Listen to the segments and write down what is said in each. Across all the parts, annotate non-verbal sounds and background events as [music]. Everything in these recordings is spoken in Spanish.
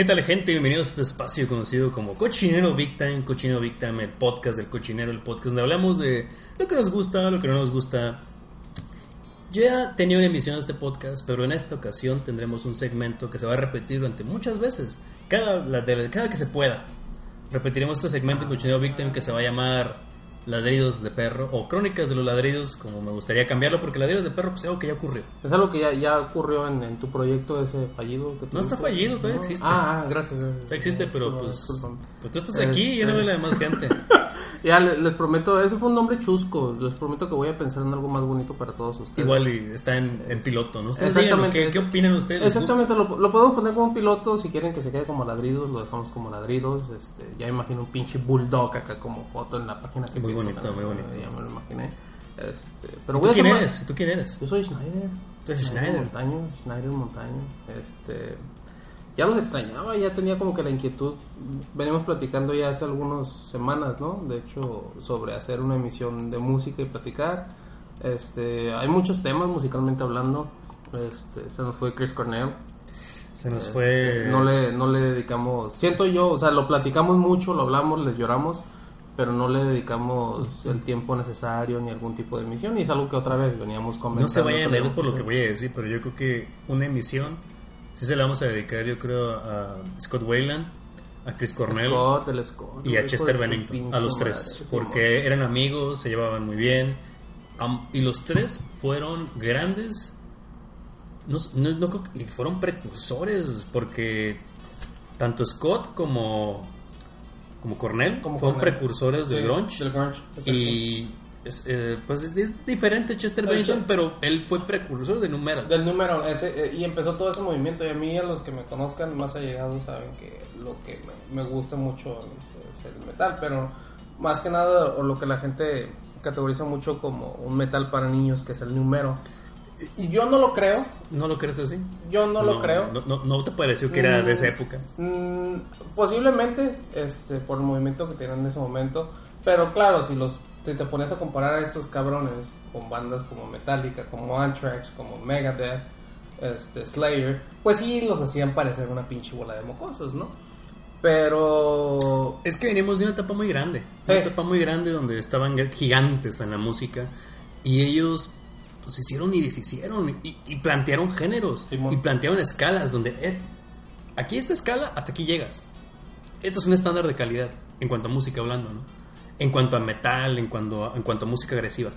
¿Qué tal gente? Bienvenidos a este espacio conocido como Cochinero Big Time, Cochinero Big Time, el podcast del cochinero, el podcast donde hablamos de lo que nos gusta, lo que no nos gusta. Yo ya tenía una emisión de este podcast, pero en esta ocasión tendremos un segmento que se va a repetir durante muchas veces, cada, la- de- cada que se pueda. Repetiremos este segmento en Cochinero Big Time que se va a llamar Ladridos de Perro o Crónicas de los Ladridos, como me gustaría cambiarlo, porque Ladridos de Perro pues es algo que ya ocurrió. Es algo que ya, ya ocurrió en, en tu proyecto ese fallido. Que No está fallido, todavía existe. Ah, ah, gracias. existe, pero Disculpa, pues, pues tú estás aquí y yo no veo la demás gente. [laughs] [laughs] Ya le- les prometo, ese fue un nombre chusco. Les prometo que voy a pensar en algo más bonito para todos ustedes. Igual y está en, en piloto, ¿no? Ustedes Exactamente. ¿qué, ¿Qué opinan ustedes? Exactamente, lo, lo podemos poner como piloto. Si quieren que se quede como ladridos, lo dejamos como ladridos. Este, ya imagino un pinche bulldog acá como foto en la página que Muy pienso bonito, muy bonito. Ya me lo imaginé. Este, pero ¿Tú voy a quién eres? ¿Tú quién eres? Yo soy Schneider. Tú eres Schneider. Montaño, Schneider Montaño. Este, ya los extrañaba, ya tenía como que la inquietud. Venimos platicando ya hace algunas semanas, ¿no? De hecho, sobre hacer una emisión de música y platicar. Este, hay muchos temas musicalmente hablando. Este, se nos fue Chris Cornell. Se nos fue... No le, no le dedicamos, siento yo, o sea, lo platicamos mucho, lo hablamos, les lloramos, pero no le dedicamos el tiempo necesario ni algún tipo de emisión. Y es algo que otra vez veníamos comentando. No se vayan a leer por lo que voy a decir, pero yo creo que una emisión sí se la vamos a dedicar, yo creo, a Scott Wayland, a Chris Cornell Scott, el Scott, y a Chester Bennington, a los tres, porque eran amigos, se llevaban muy bien, y los tres fueron grandes, no, no, no fueron precursores, porque tanto Scott como, como Cornell Como fueron Cornell. precursores del Sí, grunge, del grunge, exacto. y es, eh, pues es- diferente Chester Bennington, pero él fue precursor de Numeral. Del número, ese, eh, y empezó todo ese movimiento. Y a mí, a los que me conozcan más allegados, saben que lo que me, me gusta mucho es, es el metal. Pero más que nada, o lo que la gente categoriza mucho como un metal para niños, que es el número. Y yo no lo creo. ¿No lo crees así? Yo no, lo creo. No, no, no te pareció que era de esa Mm, época. Mm, posiblemente, este, por el movimiento que tienen en ese momento. Pero claro, si los si te pones a comparar a estos cabrones con bandas como Metallica, como Anthrax, como Megadeth, este, Slayer, pues sí los hacían parecer una pinche bola de mocosos, ¿no? Pero Es que venimos de una etapa muy grande. Una Sí. etapa muy grande donde estaban gigantes en la música. Y ellos pues hicieron y deshicieron. Y, y plantearon géneros. Simón. Y plantearon escalas donde eh, aquí esta escala, hasta aquí llegas. Esto es un estándar de calidad en cuanto a música hablando, ¿no? En cuanto a metal, en cuanto a, en cuanto a música agresiva.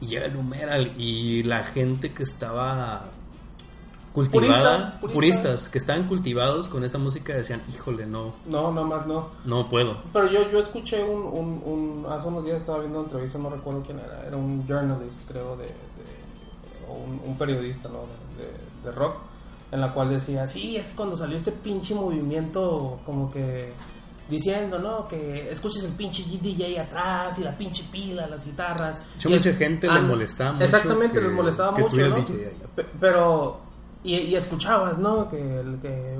Y llega el numeral y la gente que estaba cultivada, Puristas, puristas, puristas. que estaban cultivados con esta música decían, híjole, no, no, nada más no. no puedo. Pero yo, yo escuché un, un, un- Hace unos días estaba viendo una entrevista, no recuerdo quién era. Era un journalist, creo, de. de- o un, un periodista, ¿no? De, de- de rock. En la cual decía: Sí, es que cuando salió este pinche movimiento, como que. Diciendo, ¿no? Que escuches el pinche DJ atrás y la pinche pila, las guitarras. Mucha- Y mucha es- gente le molestaba mucho Exactamente, les molestaba que mucho. ¿no? el DJ ahí. Pe- Pero. Y, y escuchabas, ¿no? Que el que.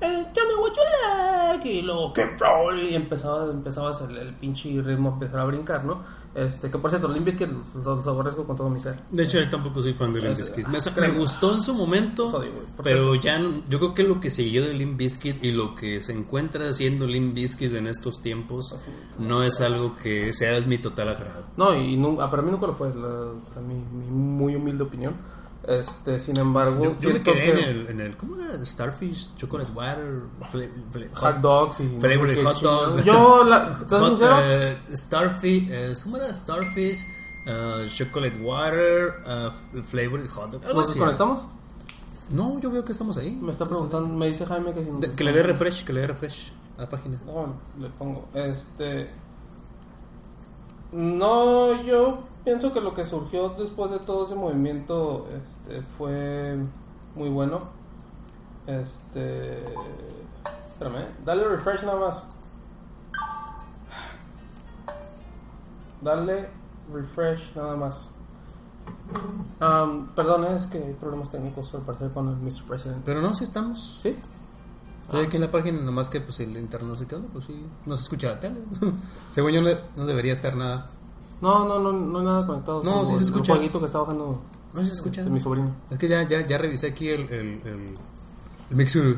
Eh, Tell me what you like y luego rolling y empezaba, empezabas el, el pinche ritmo a empezar a brincar, ¿no? Este, que por cierto, Limp Bizkit los, los aborrezco con todo mi ser. De hecho, yo tampoco soy fan de Limp Bizkit. ah, Me, me gustó en su momento, pero ya no- yo creo que lo que siguió de Limp Bizkit y lo que se encuentra haciendo Limp Bizkit en estos tiempos no es algo que sea de mi total agrado. No, y nu- ah, para mí nunca lo fue, la, para mi, mi muy humilde opinión. Este, sin embargo, Yo, yo me quedé en que el, en el, ¿cómo era? Starfish, Chocolate Water, hot dogs y... Flavored hot dog. Yo, la, ¿estás Hot, sincero? eh, Starfish, eh, ¿cómo era? Starfish, eh, Chocolate Water, Flavored Hot Dog. ¿Nos desconectamos? No, yo veo que estamos ahí. Me está preguntando, me dice Jaime que si De- que le dé refresh, que le dé refresh a la página. No, le pongo. Este. No, yo pienso que lo que surgió después de todo ese movimiento este, fue muy bueno. Este. Espérame, ¿eh? dale refresh nada más. Dale refresh nada más. Um, perdón, es que hay problemas técnicos al parecer con el Mr. President. Pero no, sí estamos. ¿Sí? Estoy aquí en la página, nomás que pues el internet no sé qué onda, pues sí, no se escucha la tele. [laughs] Según yo no, no debería estar nada. No, no, no, no hay nada conectado. No, sí se el escucha. jueguito que está bajando No se escucha. de mi sobrino. Es que ya, ya, ya revisé aquí el, el, el, el Mixu.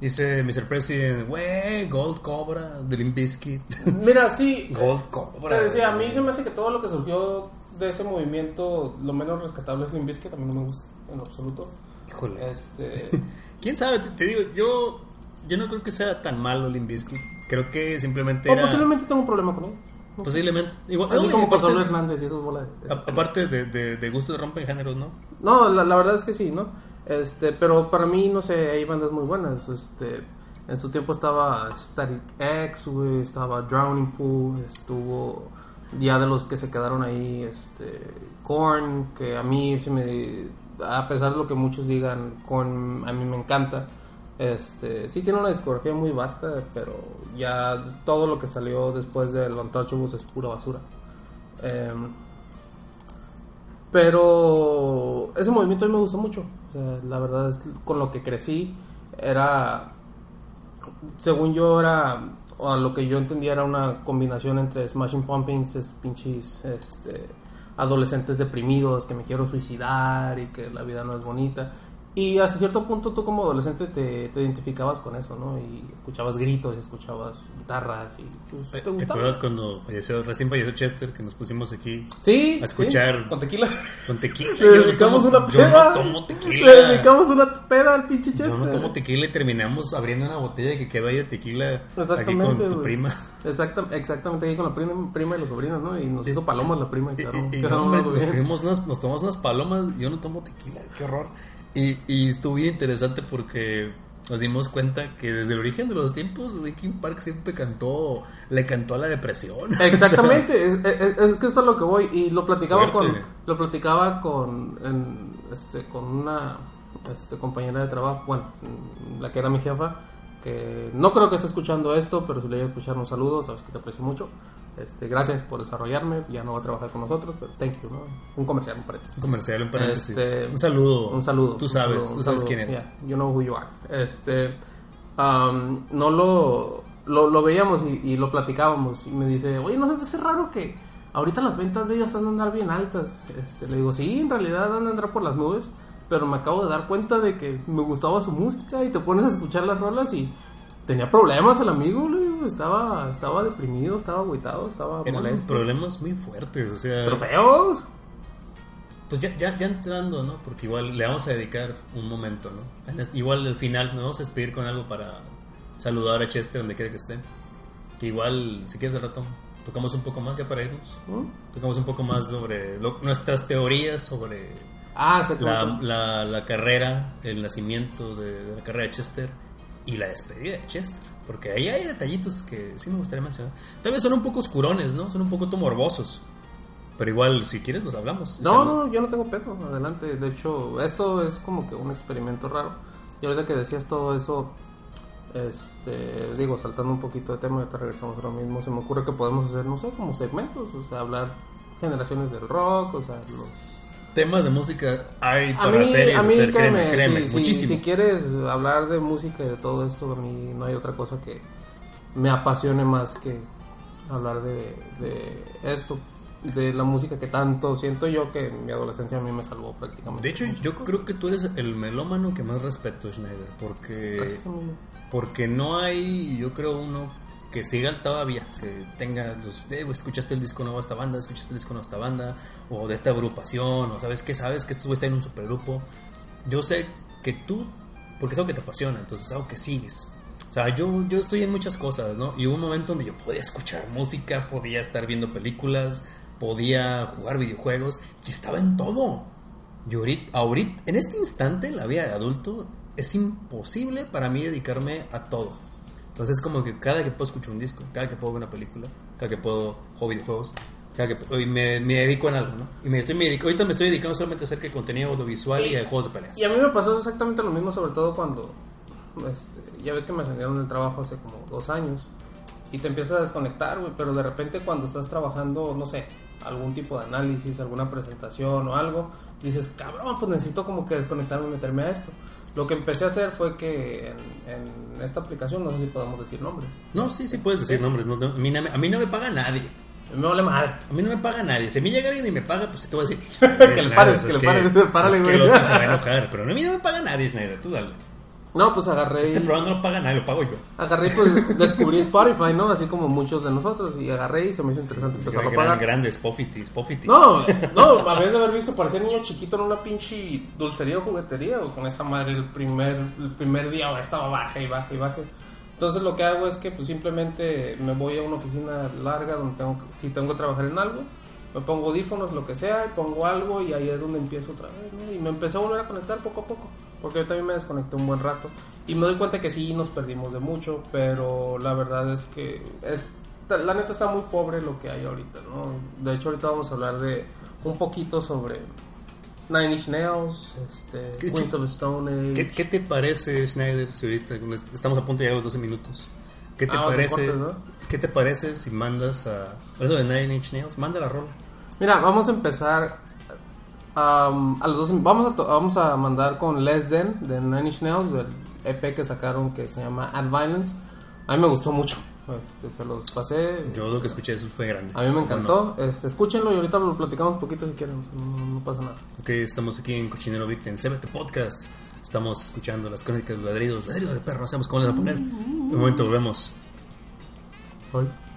Dice Mr. President, wey, Gold Cobra, Limp Bizkit. [laughs] Mira, sí. Gold Cobra. Te decía, a mí se me hace que todo lo que surgió de ese movimiento, lo menos rescatable es Limp Bizkit, a mí no me gusta en absoluto. Híjole. Este, [laughs] ¿Quién sabe? Te, te digo, yo, yo no creo que sea tan malo Limp Bizkit. Creo que simplemente o era... posiblemente tengo un problema con él. Posiblemente. Igual, Así no, como con aparte- Saúl Hernández y esos bolas. de- a- Aparte de, de, de gusto de rompen géneros, ¿no? No, la, la verdad es que sí, ¿no? Este, pero para mí, no sé, hay bandas muy buenas. Este, en su tiempo estaba Static X, estaba Drowning Pool, estuvo ya de los que se quedaron ahí, este, Korn, que a mí se me, a pesar de lo que muchos digan, Korn a mí me encanta. Este, sí tiene una discografía muy vasta, pero ya todo lo que salió después del Untouchables es pura basura. Em, pero ese movimiento a mí me gustó mucho. O sea, la verdad es con lo que crecí era, según yo era, o a lo que yo entendía era una combinación entre Smashing Pumpkins, es pinches este, adolescentes deprimidos que me quiero suicidar y que la vida no es bonita. Y hasta cierto punto tú como adolescente te, te identificabas con eso, ¿no? Y escuchabas gritos, y escuchabas guitarras y pues, ¿Te, acuerdas cuando falleció, recién falleció Chester, que nos pusimos aquí Sí, a escuchar- sí, con tequila. con tequila? Le Yo no dedicamos tomo- una Yo peda. no tomo tequila. Le dedicamos una peda al pinche Chester. Yo no tomo tequila y terminamos abriendo una botella que quedó ahí de tequila aquí Exactamente, con tu prima. Exacta, exactamente, ahí con la prima, prima y los sobrinos, ¿no? Y nos hizo palomas la prima y Y, no, unas- nos tomamos unas palomas. Yo no tomo tequila, qué horror. Y, y estuvo bien interesante porque nos dimos cuenta que desde el origen de los tiempos, Linkin Park siempre cantó, le cantó a la depresión. [laughs] Exactamente, es, es- es que eso es lo que voy y lo platicaba con lo platicaba con en, este con una este, compañera de trabajo, bueno, la que era mi jefa, que no creo que esté escuchando esto, pero si le llega a escuchar un saludo, sabes que te aprecio mucho. Este, gracias por desarrollarme, ya no va a trabajar con nosotros, pero thank you, ¿no? Un comercial, un paréntesis. Un comercial, un paréntesis. Este, un saludo. Un saludo. Tú sabes, saludo, tú sabes quién eres. Yeah, you know who you are. Este, um, no lo, lo, lo veíamos y, y lo platicábamos. Y me dice, oye, ¿no se te hace raro que ahorita las ventas de ellos han de andar bien altas? Este, le digo, sí, en realidad han de andar por las nubes. Pero me acabo de dar cuenta de que me gustaba su música y te pones a escuchar las rolas y tenía problemas el amigo, estaba, estaba deprimido, estaba agüitado, estaba Eran molesto. problemas muy fuertes, o sea... Pero feos. Pues ya, ya, ya entrando, ¿no? Porque igual le vamos a dedicar un momento, ¿no? Este- igual al final nos vamos a despedir con algo para saludar a Chester donde quiera que esté. Que igual, si quieres de rato, tocamos un poco más ya para irnos. ¿Mm? Tocamos un poco más sobre lo- nuestras teorías sobre Ah, la, la, la carrera, el nacimiento de, de la carrera de Chester y la despedida de Chester. Porque ahí hay detallitos que sí me gustaría mencionar. Tal vez son un poco oscurones, ¿no? Son un poco morbosos. Pero igual, si quieres, los hablamos. No, O sea, no, yo no tengo pedo, adelante. De hecho, esto es como que un experimento raro. Y ahorita que decías todo eso, este, digo, saltando un poquito de tema, ahorita regresamos a lo mismo, se me ocurre que podemos hacer, no sé, como segmentos, o sea, hablar generaciones del rock, o sea, los... temas de música hay para mí, series a mí hacer, créeme, créeme, créeme, si, si- muchísimo. si quieres hablar de música y de todo esto, a mí no hay otra cosa que me apasione más que hablar de, de esto, de la música que tanto siento yo que en mi adolescencia a mí me salvó prácticamente. De hecho, yo creo que tú eres el melómano que más respeto, Schneider, porque Gracias, porque no hay, yo creo, uno que siga todavía, que tenga los, eh, güey, escuchaste el disco nuevo de esta banda, escuchaste el disco nuevo esta banda, o de esta agrupación, o sabes que sabes que estos güeyes en un supergrupo. Yo sé que tú, porque es algo que te apasiona, entonces es algo que sigues. O sea, yo, yo estoy en muchas cosas, ¿no? Y hubo un momento donde yo podía escuchar música, podía estar viendo películas, podía jugar videojuegos, y estaba en todo. Y ahorita, en este instante, en la vida de adulto, es imposible para mí dedicarme a todo. Entonces, como que cada que puedo escuchar un disco, cada que puedo ver una película, cada que puedo jugar videojuegos, cada que y me, me dedico en algo, ¿no? Y me estoy, me dedico- ahorita me estoy dedicando solamente a hacer que contenido audiovisual y, a juegos de peleas. Y a mí me pasó exactamente lo mismo, sobre todo cuando, este, ya ves que me ascendieron del trabajo hace como dos años y te empiezas a desconectar, güey, pero de repente cuando estás trabajando, no sé, algún tipo de análisis, alguna presentación o algo, dices, cabrón, pues necesito como que desconectarme y meterme a esto. Lo que empecé a hacer fue que en, en esta aplicación, no sé si podemos decir nombres, No, sí, sí puedes decir nombres. no, no, a, mí no, me- a mí no me paga nadie. me vale madre. A mí no me paga nadie. Si a mí llega alguien y me paga, pues sí te voy a decir [laughs] Que le pares, que le pares, [laughs] párale, que güey. el otro se va a enojar. Pero a mí no me paga nadie, Schneider. Tú dale. No, pues agarré Este programa no lo paga nadie, lo pago yo. Agarré, pues descubrí Spotify, ¿no? Así como muchos de nosotros. Y agarré y se me hizo interesante empezar a pagar. grande, Spoffity, Spoffity. No, [laughs] no, a veces de haber visto parecía niño chiquito en una pinche dulcería o juguetería, o con esa madre el primer, el primer día o estaba baja y baja y baja. Entonces lo que hago es que pues simplemente me voy a una oficina larga donde tengo, que- si tengo que trabajar en algo, me pongo audífonos, lo que sea, y pongo algo y ahí es donde empiezo otra vez, ¿no? Y me empecé a volver a conectar poco a poco, porque yo también me desconecté un buen rato. Y me doy cuenta que sí nos perdimos de mucho, pero la verdad es que es la neta está muy pobre lo que hay ahorita, ¿no? De hecho ahorita vamos a hablar de un poquito sobre Nine Inch Nails, este, ¿Qué Queens of Stone Age. ¿Qué, qué te parece, Schneider, si ahorita estamos a punto de llegar a los 12 minutos? ¿Qué te Ah, parece? cortes, ¿no? ¿Qué te parece si mandas a eso de Nine Inch Nails? Manda la rola. Mira, vamos a empezar um, a los dos, vamos a vamos a mandar con Less Than de Nine Inch Nails del EP que sacaron que se llama Ad Violence. A mí me gustó mucho. Este, se los pasé. Yo lo que escuché eso fue grande. A mí me ¿O encantó. Este, escúchenlo y ahorita lo platicamos un poquito si quieren. No, no pasa nada. no? Ok, estamos aquí en Cochinero Victim, CBT Podcast. Estamos escuchando las crónicas de los ladridos, ladridos de perro, no sabemos cómo les va a poner. Un momento, volvemos. focus.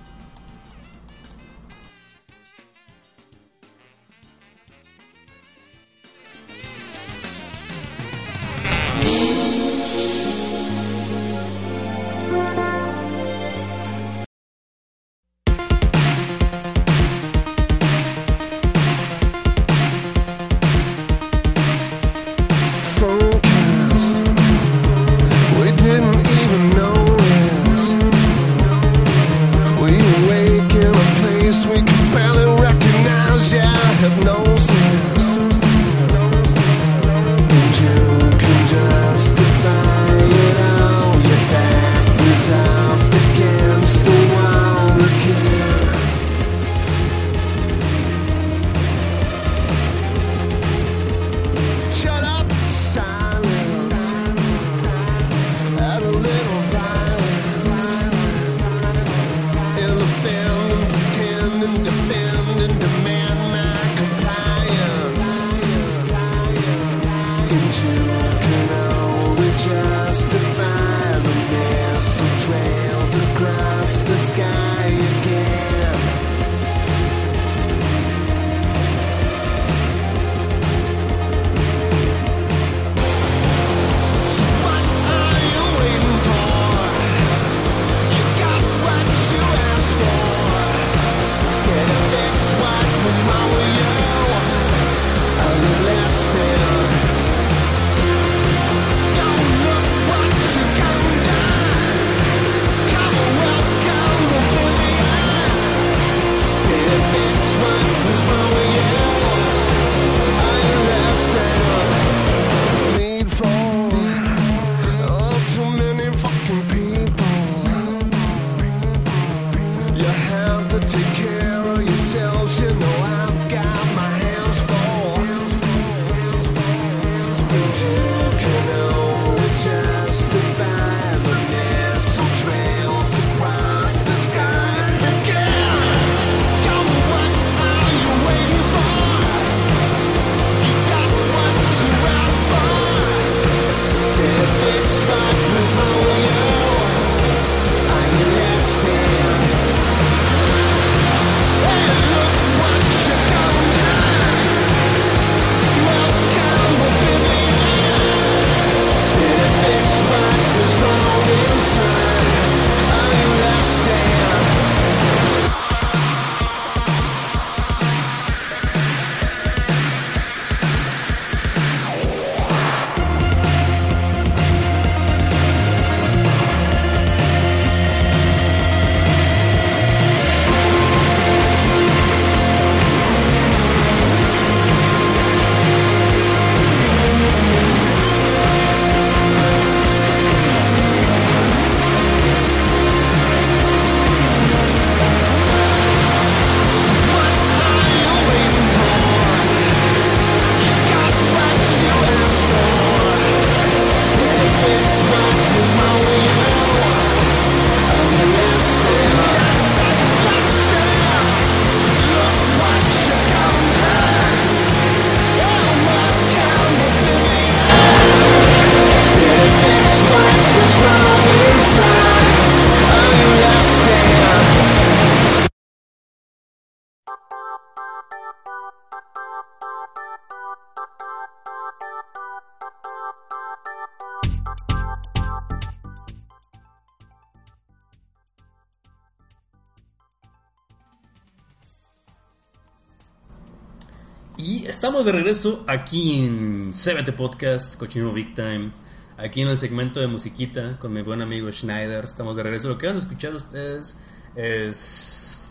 Estamos de regreso aquí en CBT Podcast, Cochino Big Time. Aquí en el segmento de musiquita con mi buen amigo Schneider. Estamos de regreso. Lo que van a escuchar ustedes es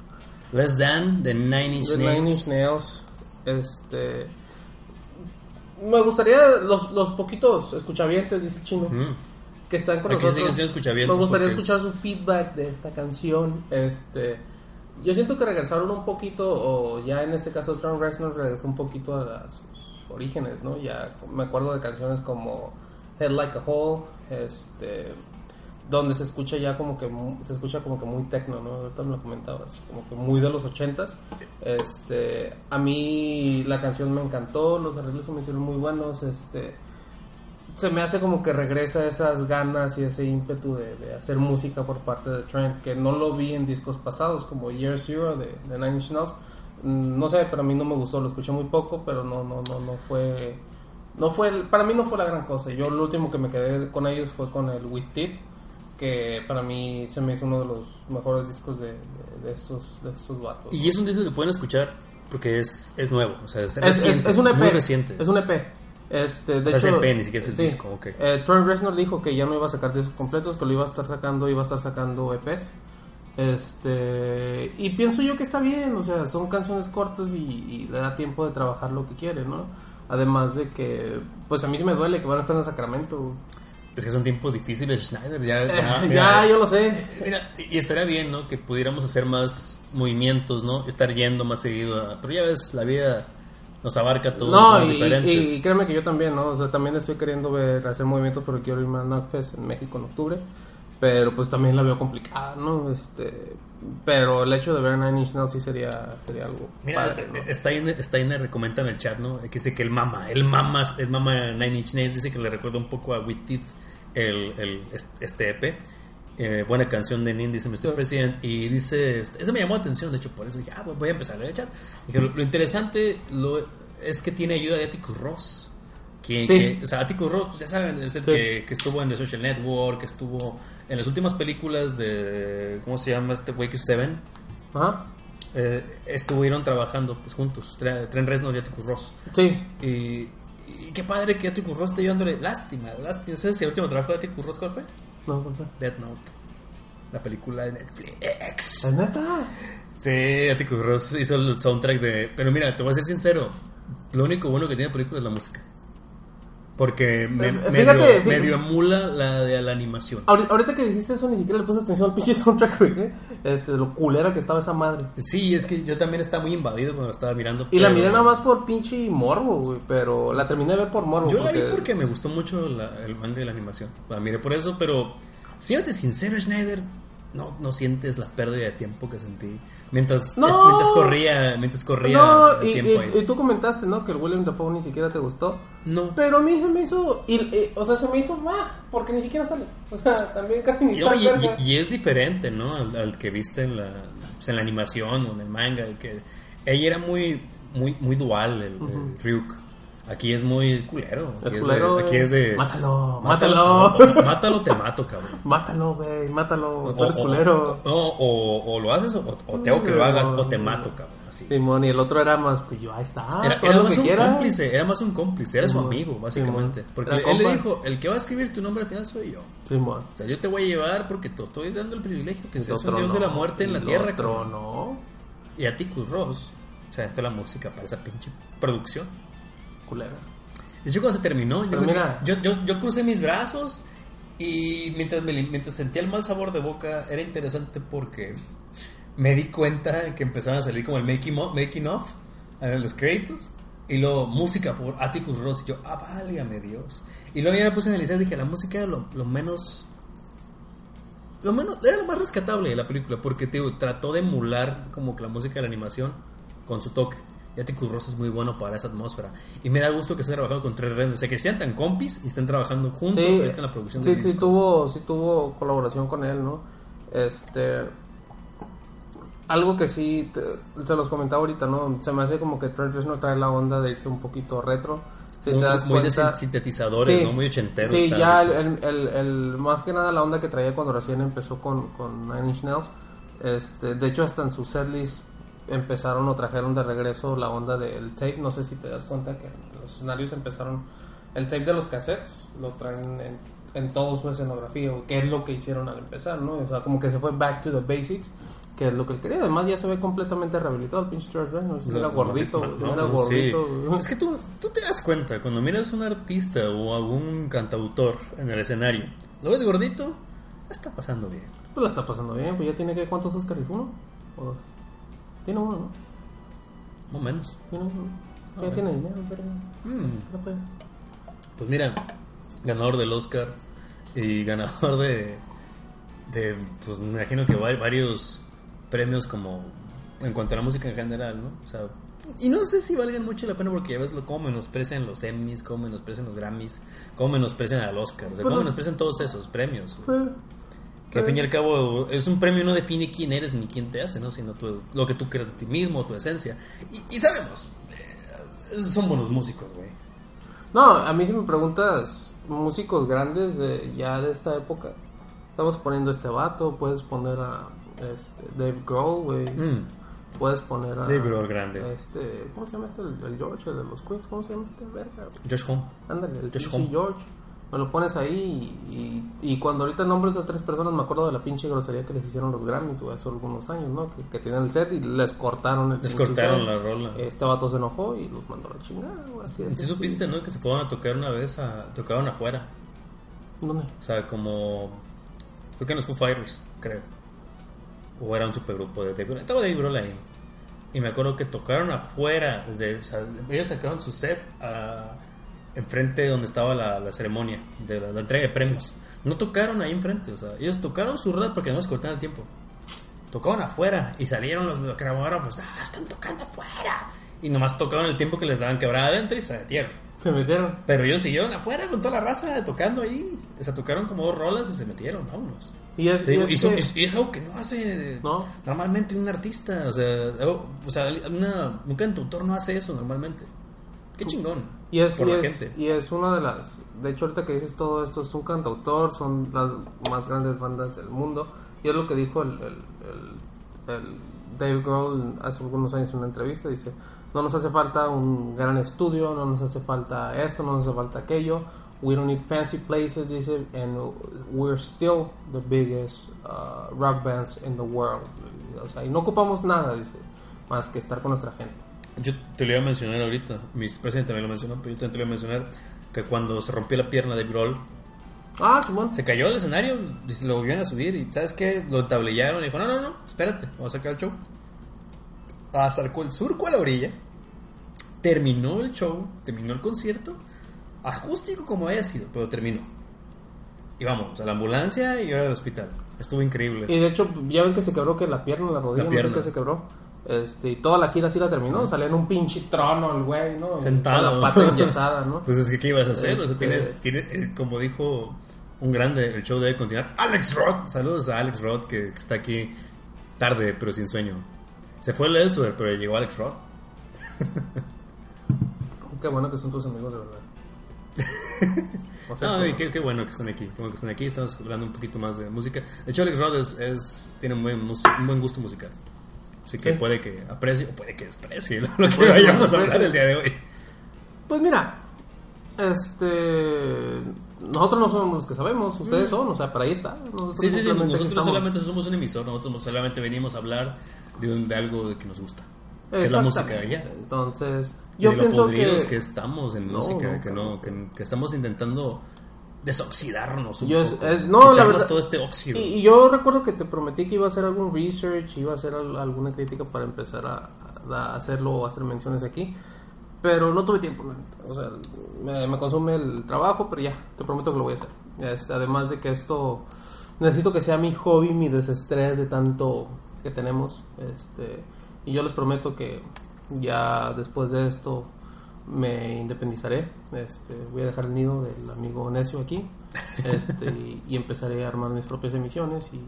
Less Than de Nine Inch Nails. Nine Inch Nails. Este. Me gustaría los, los poquitos escuchavientes, dice chino, Mm. que están con Aquí nosotros. Me gustaría es- escuchar su feedback de esta canción. Este. Yo siento que regresaron un poquito, o ya en este caso Trent Reznor regresó un poquito a, sus orígenes, ¿no? Ya me acuerdo de canciones como Head Like a Hole, este, donde se escucha ya como que se escucha como que muy techno, ¿no? Ahorita me lo comentabas, como que muy de los ochentas. Este, a mí la canción me encantó, los arreglos se me hicieron muy buenos, este, se me hace como que regresa esas ganas y ese ímpetu de, de hacer música por parte de Trent, que no lo vi en discos pasados, como Year Zero de, de Nine Inch Nails. Mm, No sé, pero a mí no me gustó, lo escuché muy poco, pero no, no, no, no fue, no fue, para mí no fue la gran cosa. Yo lo último que me quedé con ellos fue con el With Tip, que para mí se me hizo uno de los mejores discos de, de, estos, de estos vatos. Y es un disco que pueden escuchar porque es, es nuevo. O sea, es, Es, es, reciente, es un EP. Muy reciente. Es un EP. Este, de O sea, hecho, es EP, ni siquiera es el disco, ok. Eh, Trent Reznor dijo que ya no iba a sacar discos completos, que lo iba a estar sacando, iba a estar sacando EPs. Este, y pienso yo que está bien, o sea, son canciones cortas y, y le da tiempo de trabajar lo que quiere, ¿no? Además de que, pues a mí sí me duele que van a estar en Sacramento. Es que son tiempos difíciles, Schneider. Ya, Eh, ya, mira, yo lo sé. Mira, y estaría bien, ¿no? Que pudiéramos hacer más movimientos, ¿no? Estar yendo más seguido. a- Pero ya ves, la vida nos abarca todos No, y, diferentes. y- y créeme que yo también, ¿no? O sea, también estoy queriendo ver, hacer movimientos porque quiero irme al NotFest en México en octubre. Pero pues también la veo complicada, ¿no? Este, pero el hecho de ver Nine Inch Nails sí sería, sería algo Mira, padre, ¿no? está en está en comenta en el chat, ¿no? Que dice que el mama, el mama, el mama Nine Inch Nails dice que le recuerda un poco a With Teeth, el, el, este EP. Eh, buena canción de Nin, dice Mr. Sí. President. Y dice, este, eso me llamó la atención, de hecho, por eso dije, ah, voy a empezar a leer el chat. Dije, lo, lo interesante lo, es que tiene ayuda de Atticus Ross. Que, Sí. que- o sea, Atticus Ross, pues, ya saben, es el Sí. que, que estuvo en The Social Network, que estuvo en las últimas películas de, ¿cómo se llama este es Seven? Ajá. eh, estuvieron trabajando pues juntos, Tre- Trent Reznor y Atticus Ross. Sí. Y, y qué padre que Atticus Ross esté llevándole lástima, lástima. ¿Sabes si el último trabajo de Atticus Ross cuál fue? No, ¿por qué? Death Note, la película de Netflix. ¿Es neta? Sí, Atticus Ross hizo el soundtrack de... Pero mira, te voy a ser sincero, lo único bueno que tiene la película es la música. Porque me- medio, fíjate, medio emula la de la animación. Ahori- Ahorita que dijiste eso, ni siquiera le puse atención al pinche soundtrack, güey. ¿eh? Este, lo culera que estaba esa madre. Sí, es que yo también estaba muy invadido cuando la estaba mirando. Y la miré nada más por pinche morbo, güey. Pero la terminé de ver por morbo. Yo la vi porque me gustó mucho la- el manga y la animación. La miré por eso, pero siéntate sincero, Schneider. No, no sientes la pérdida de tiempo que sentí mientras, No. es- mientras corría, mientras corría No, el y, tiempo y- ahí. y tú comentaste, ¿no? Que el William Dafoe ni siquiera te gustó. No. Pero a mí se me hizo. y- y- o sea, se me hizo más. Porque ni siquiera sale. O sea, [laughs] también casi ni verga. y- es diferente, ¿no? Al, al que viste en la, pues, en la animación o en el manga. que ella era muy, muy, muy dual, el, el Ryuk. Aquí es muy culero. Aquí Es culero, de, aquí güey. es de. Mátalo, Mátalo, mátalo. te mato, cabrón. [laughs] Mátalo, güey, mátalo. O, Tú eres o- culero. o- o- o lo haces o, te hago que lo hagas o te mato, cabrón. Así. Simón, y el otro era más, pues yo, ahí está. Era, más que un cómplice, era más un cómplice, era su amigo, básicamente. Simón. Porque Era él le dijo, el que va a escribir tu nombre al final soy yo. Simón. O sea, yo te voy a llevar porque te estoy dando el privilegio que seas un dios de no, la muerte en la tierra. otro cabrón. no. Y a Ticus Ross, o sea, toda la música para esa pinche producción. Culera. De hecho, cuando se terminó, yo, mira. yo, yo, yo crucé mis brazos y mientras, me, mientras sentía el mal sabor de boca, era interesante porque me di cuenta que empezaban a salir como el making of, making of eh, los créditos y luego música por Atticus Ross. Y yo, ah, válgame Dios. Y luego ya me puse a analizar y dije, la música era lo, lo menos. Lo menos, era lo más rescatable de la película porque digo, trató de emular como que la música de la animación con su toque. Y Atticus Ross es muy bueno para esa atmósfera. Y me da gusto que estén trabajando con tres redes. O sea, que sean tan compis y estén trabajando juntos Sí, ahorita en la producción sí, del sí disco. tuvo, sí tuvo colaboración con él, ¿no? Este. Algo que sí, te- se los comentaba ahorita, ¿no? Se me hace como que Trent Reznor trae la onda de irse un poquito retro. Si muy, muy de sintetizadores, Sí. ¿no? Muy ochenteros. Sí, ya el, el, el- más que nada la onda que traía cuando recién empezó con, con Nine Inch Nails. Este, de hecho, hasta en su setlist empezaron o trajeron de regreso la onda del tape. No sé si te das cuenta que los escenarios empezaron. El tape de los cassettes lo traen en, en toda su escenografía, que es lo que hicieron al empezar, ¿no? O sea, como que se fue back to the basics, que es lo que él quería. Además, ya se ve completamente rehabilitado el pinche George Reynolds. Era gordito, güey, No, era no, gordito. sí. Es que tú, tú te das cuenta, cuando miras a un artista o a un cantautor en el escenario, lo ves gordito, la está pasando bien. Pues la está pasando bien, pues ya tiene que cuántos Oscars, uno o dos. Tiene uno, ¿no? No menos. Tiene uno. Ya Ok. tiene dinero, pero Mm. no puede. Pues mira, ganador del Oscar y ganador de, de pues me imagino que va- varios premios como en cuanto a la música en general, ¿no? O sea, y no sé si valgan mucho la pena porque ya ves lo, cómo menosprecian los Emmys, cómo menosprecian los Grammys, cómo menosprecian al Oscar, o sea, cómo Bueno. menosprecian todos esos premios. Que al fin y al cabo es un premio no define quién eres ni quién te hace, ¿no? Sino tu- lo que tú crees de ti mismo, tu esencia. Y, y sabemos, eh, son buenos músicos, güey. No, a mí si me preguntas músicos grandes de, ya de esta época, estamos poniendo este vato, puedes poner a este, Dave Grohl, güey. Mm. Puedes poner a... Dave Grohl, grande. Este, ¿Cómo se llama este? El, el George, el de los Queens. ¿Cómo se llama este verga? Josh Home. Ándale, el Josh Home. George. Me lo pones ahí y, y, y cuando ahorita nombres a tres personas me acuerdo de la pinche grosería que les hicieron los Grammys, hace algunos años, ¿no? Que, que tenían el set y les cortaron el Les cortaron set. la rola. Este vato se enojó y los mandó a la chingada. Así de Sí supiste, ¿no? Que se fueron a tocar una vez, a, tocaron afuera. ¿Dónde? O sea, como... Creo que los Foo Fighters, creo. O era un supergrupo de Dave. Estaba Dave Grohl ahí. Y me acuerdo que tocaron afuera. De, o sea, ellos sacaron su set a- enfrente de donde estaba la, la ceremonia de la, la entrega de premios. No tocaron ahí enfrente. O sea, ellos tocaron su red porque no les cortaban el tiempo. Tocaban afuera y salieron los camarógrafos. ¡Ah, están tocando afuera! Y nomás tocaron el tiempo que les daban quebrar adentro y se metieron. Se metieron. Pero ellos siguieron afuera con toda la raza tocando ahí. O sea, tocaron como dos rolas y se metieron, vámonos. Y es, digo, y es que- es algo que no hace No. normalmente un artista. O sea, algo- o sea una, un cantautor no hace eso normalmente. Qué chingón. Y es, por y, la es, gente. y es una de las. De hecho, ahorita que dices todo esto, es un cantautor, son las más grandes bandas del mundo. Y es lo que dijo el, el, el- el Dave Grohl hace algunos años en una entrevista: dice, no nos hace falta un gran estudio, no nos hace falta esto, no nos hace falta aquello. We don't need fancy places, dice, and we're still the biggest uh, rock bands in the world. O sea, y no ocupamos nada, dice, más que estar con nuestra gente. Yo te lo iba a mencionar ahorita. Mi presidente también lo mencionó, pero yo también te lo iba a mencionar. Que cuando se rompió la pierna de Grohl, Ah, Simón. se cayó del escenario y lo volvieron a subir. Y ¿sabes qué? Lo entablillaron y dijo: No, no, no, espérate, vamos a sacar el show. Acercó el surco a la orilla. Terminó el show, terminó el concierto. Acústico como haya sido, pero terminó. Y vamos, a la ambulancia y ahora al hospital. Estuvo increíble. Y de hecho, ya ves que se quebró que la pierna, la rodilla, La no sé pierna. qué se quebró. Este, y toda la gira sí la terminó, salía en un pinche trono el güey, ¿no? Sentado. Con la pata enyesada, ¿no? [laughs] Pues es que, ¿qué ibas a hacer? O sea, Este- tienes, tiene- eh, como dijo un grande, el show debe continuar. Alex Roth. Saludos a Alex Roth, que, que está aquí tarde, pero sin sueño. Se fue el Elsewhere, pero llegó Alex Roth. [laughs] Qué bueno que son tus amigos de verdad. [laughs] O sea, No, y qué, qué bueno que están aquí. Qué bueno que están aquí. Estamos hablando un poquito más de música. De hecho, Alex Roth es, es- tiene un buen, mus- un buen gusto musical. Así que Sí. puede que aprecie o puede que desprecie lo que vayamos a hablar el día de hoy. pues mira, este, nosotros no somos los que sabemos, ustedes son, o sea, para ahí está. Nosotros Sí, sí, sí. Nosotros estamos. solamente somos un emisor. Nosotros solamente venimos a hablar de, un- de algo que nos gusta. Que es la música ya. Entonces, Y yo de lo pienso que, que estamos en No, música, no, que, no, que, que estamos intentando desoxidarnos un Yo es- poco. es- no, la quitarnos verdad- todo este óxido. Y, y yo recuerdo que te prometí que iba a hacer algún research, iba a hacer al- alguna crítica para empezar a, a hacerlo o hacer menciones aquí. Pero no tuve tiempo. O sea, me, me consume el trabajo, pero ya, te prometo que lo voy a hacer. Además de que esto, necesito que sea mi hobby, mi desestrés de tanto que tenemos. Este, y yo les prometo que ya después de esto me independizaré. Este, voy a dejar el nido del amigo necio aquí. Este, y, y empezaré a armar mis propias emisiones y,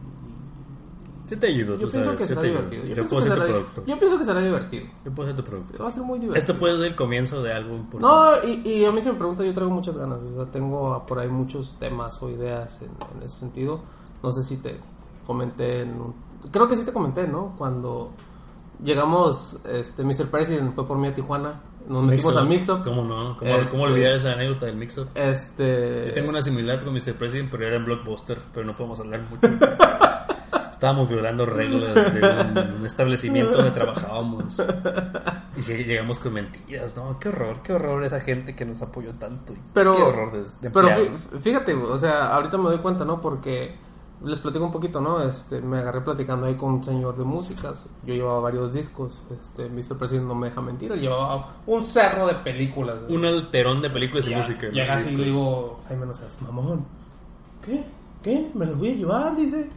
Sí te ayudo, yo pienso que será divertido. Yo, pienso puedo que ser tu será, producto. yo pienso que será divertido. Yo puedo ser tu producto. Va a ser muy divertido. Esto puede ser el comienzo de algo importante. No, y, y a mí se me pregunta, yo traigo muchas ganas. O sea, tengo por ahí muchos temas o ideas en, en ese sentido. No sé si te comenté en un- Creo que sí te comenté, ¿no? Cuando llegamos, este, Mr. President fue por mí a Tijuana. Nos metimos al Mix-Up. ¿Cómo no? ¿Cómo, Este- cómo olvidar esa anécdota del mix-up? Este. Yo tengo una similar con Mr. President, pero era en Blockbuster, pero no podemos hablar mucho. [laughs] Estábamos violando reglas de un, un establecimiento donde trabajábamos. Y llegamos con mentiras, ¿no? Qué horror, qué horror esa gente que nos apoyó tanto. Pero, qué horror de, de pero fíjate, o sea, ahorita me doy cuenta, ¿no? Porque les platico un poquito, ¿no? Este, me agarré platicando ahí con un señor de músicas. Yo llevaba varios discos. Este, Mr. President no me deja mentir. Llevaba un cerro de películas. Un alterón de películas y Ya- música. ¿no? Llega así y le digo, Jaime, no seas mamón. ¿Qué? ¿Qué? ¿Me los voy a llevar? Dice.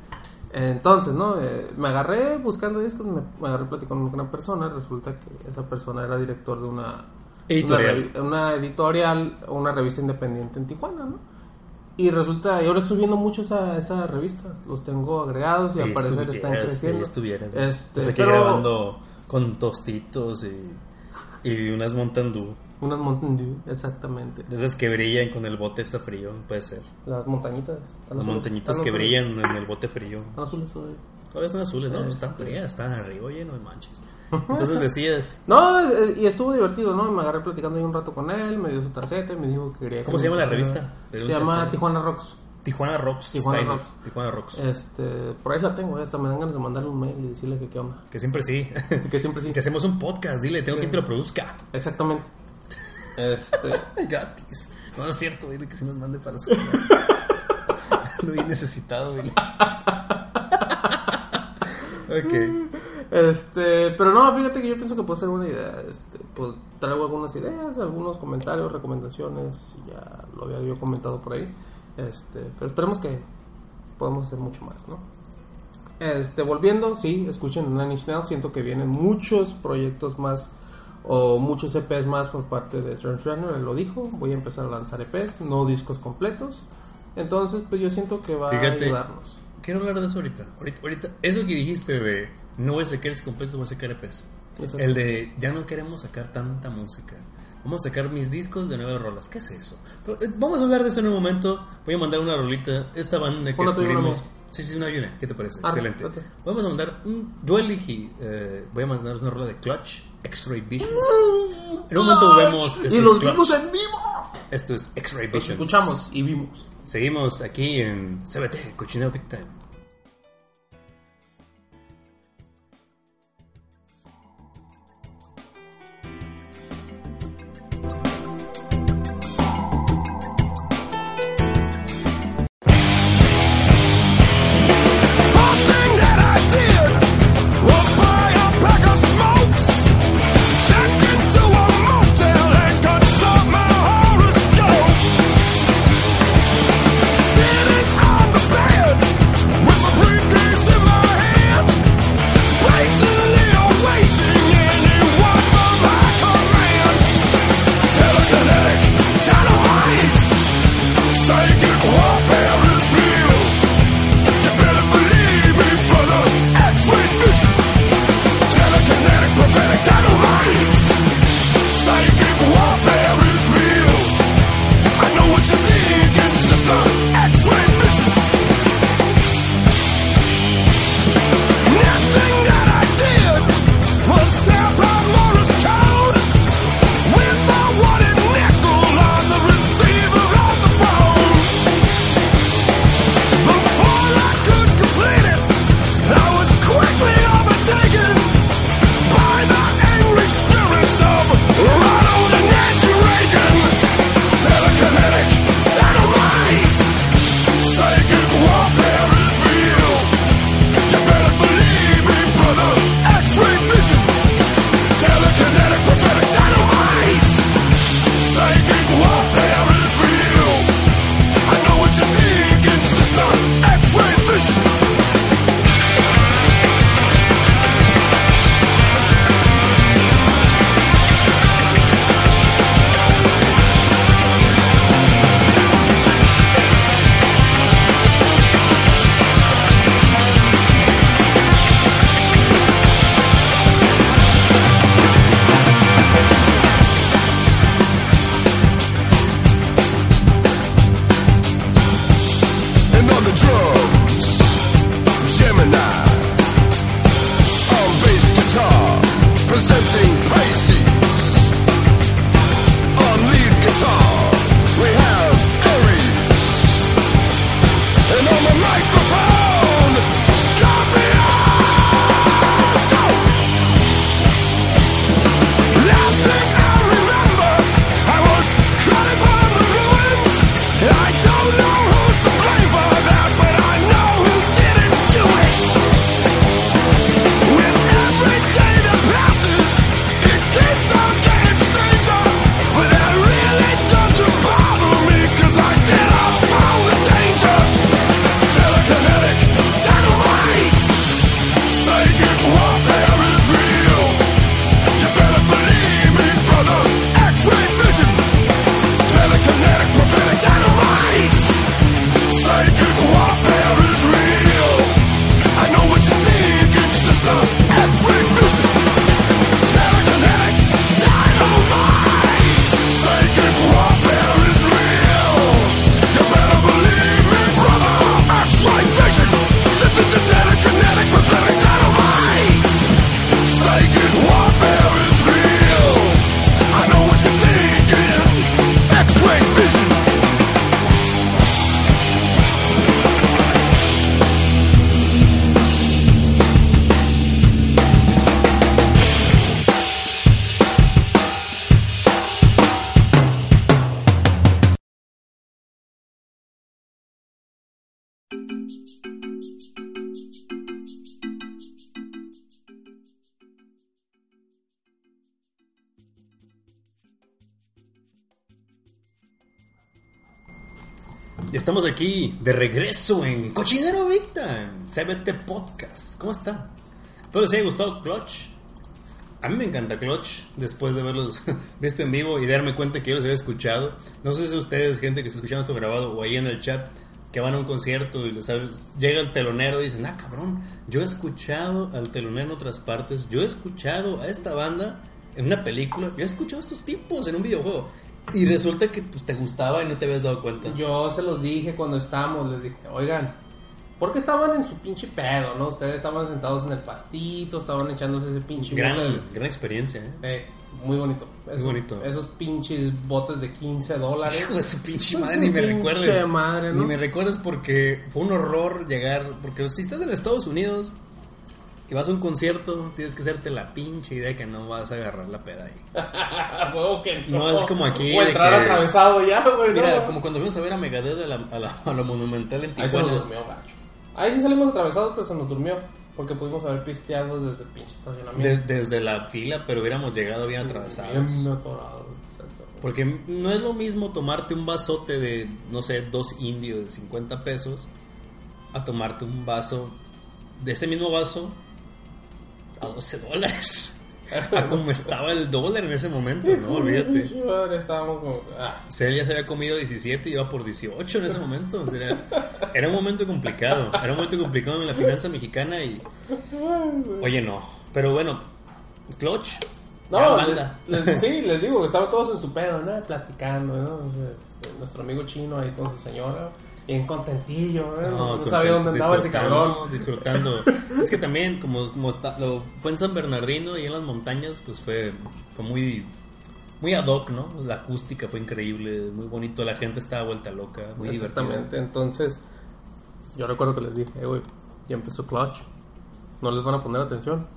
Entonces, ¿no? Eh, me agarré buscando discos, me, me agarré platicando con una persona. Resulta que esa persona era director de una Editorial. Una, una editorial, una revista independiente en Tijuana, ¿no? Y resulta, y ahora estoy viendo mucho esa, esa revista. Los tengo agregados y al parecer están creciendo. estuvieras. Este, Estás aquí pero- grabando con tostitos y, y unas Mountain Dew. Unas Mountain Dew, exactamente. De esas que brillan con el bote está frío, puede ser. Las montañitas. están Las azules, montañitas están que azules. brillan en el bote frío. Están azules todavía. Todavía están azules, no, están Este. frías, están arriba, lleno de manches. Entonces decías, No, eh, y estuvo divertido, ¿no? Me agarré platicando ahí un rato con él, me dio su tarjeta y me dijo que quería... que ¿Cómo se llama la revista? Se llama. Tijuana Rocks. Tijuana Rocks. Tijuana. Rocks. Tijuana Rocks. Este, por ahí la tengo, eh, hasta me dan ganas de mandarle un mail y decirle que qué onda. Que siempre sí. [laughs] Que siempre sí. que hacemos un podcast, dile, tengo quien te lo produzca. Exactamente. Este, [laughs] Gratis. No, es cierto, dile que si nos mande para [laughs] escuela. Ando bien necesitado, dile. Ok. este, pero no, fíjate que yo pienso que puede ser una idea. Este, pues, traigo algunas ideas, algunos comentarios, recomendaciones, ya lo había yo comentado por ahí. Este, pero esperemos que podamos hacer mucho más, ¿no? Este, volviendo, sí, escuchen Nine Inch Nails, siento que vienen muchos proyectos más o muchos EPs más por parte de Trent Reznor, él lo dijo, voy a empezar a lanzar EPs, no discos completos. Entonces, pues yo siento que va Fíjate. a ayudarnos. Quiero hablar de eso ahorita. ahorita. Ahorita, eso que dijiste de no voy a sacar ese completo, voy a sacar EPs. El de ya no queremos sacar tanta música. Vamos a sacar mis discos de nueve rolas. ¿Qué es eso? Pero, eh, vamos a hablar de eso en un momento. Voy a mandar una rolita. Esta banda que descubrimos. Sí, sí, una y una. ¿Qué te parece? Ah, Excelente. ok. Vamos a mandar un. Yo elegí. eh, voy a mandar una rola de Clutch, X-Ray Visions. En un momento vemos. Esto y los vimos en vivo. Esto es X-Ray Los Visions. escuchamos y vimos. Seguimos aquí en CBT, Cochinero Big Time. Estamos aquí de regreso en Cochinero Victa, en CBT Podcast. ¿Cómo está? ¿Todo les haya gustado Clutch? A mí me encanta Clutch, después de verlos [laughs] visto en vivo y darme cuenta que yo los había escuchado. No sé si ustedes, gente que está escuchando esto grabado o ahí en el chat, que van a un concierto y les llega el telonero y dicen, ah, cabrón, yo he escuchado al telonero en otras partes, yo he escuchado a esta banda en una película, yo he escuchado a estos tipos en un videojuego. Y resulta que pues, te gustaba y no te habías dado cuenta. Yo se los dije cuando estábamos, les dije, oigan, porque estaban en su pinche pedo, ¿no? Ustedes estaban sentados en el pastito, estaban echándose ese pinche Gran, gran experiencia, ¿eh? Eh, muy bonito. Esos, bonito. Esos pinches botes de 15 dólares. Hijo de su pinche madre, ni me recuerdes. madre, ¿no? Ni me recuerdes porque fue un horror llegar. Porque si estás en Estados Unidos y vas a un concierto, tienes que hacerte la pinche idea que no vas a agarrar la peda ahí. [laughs] Que No es como aquí O de entrar que- atravesado ya, güey. Mira, ¿no? como cuando fuimos a ver a Megadeth a la, a la, a la Monumental en Ahí se nos Tijuana. durmió, gacho. Ahí sí salimos atravesados, pero se nos durmió. Porque pudimos haber pisteado desde el pinche De- estacionamiento. desde la fila, pero hubiéramos llegado bien atravesados. Bien atorado. Porque no es lo mismo tomarte un vasote de, no sé, dos indios de 50 pesos a tomarte un vaso de ese mismo vaso a 12 dólares. A como estaba el dólar en ese momento, ¿no? Olvídate. [laughs] Estábamos como. Ah, se había comido 17 y iba por 18 en ese momento. O sea, era, era un momento complicado. Era un momento complicado en la finanza mexicana y... Oye, no. Pero bueno, Clutch. No, les- les- [laughs] sí, les digo, estaban todos en su pedo, ¿no? Platicando, ¿no? Este, nuestro amigo chino ahí con su señora, bien contentillo, ¿no? No, contento, sabía dónde andaba ese cabrón. Disfrutando. [laughs] es que también, como, como está- lo, fue en San Bernardino y en las montañas, pues fue, fue muy, muy ad hoc, ¿no? La acústica fue increíble, muy bonito, la gente estaba vuelta loca, muy divertido. Exactamente, entonces, yo recuerdo que les dije, eh, güey, ya empezó Clutch, no les van a poner atención.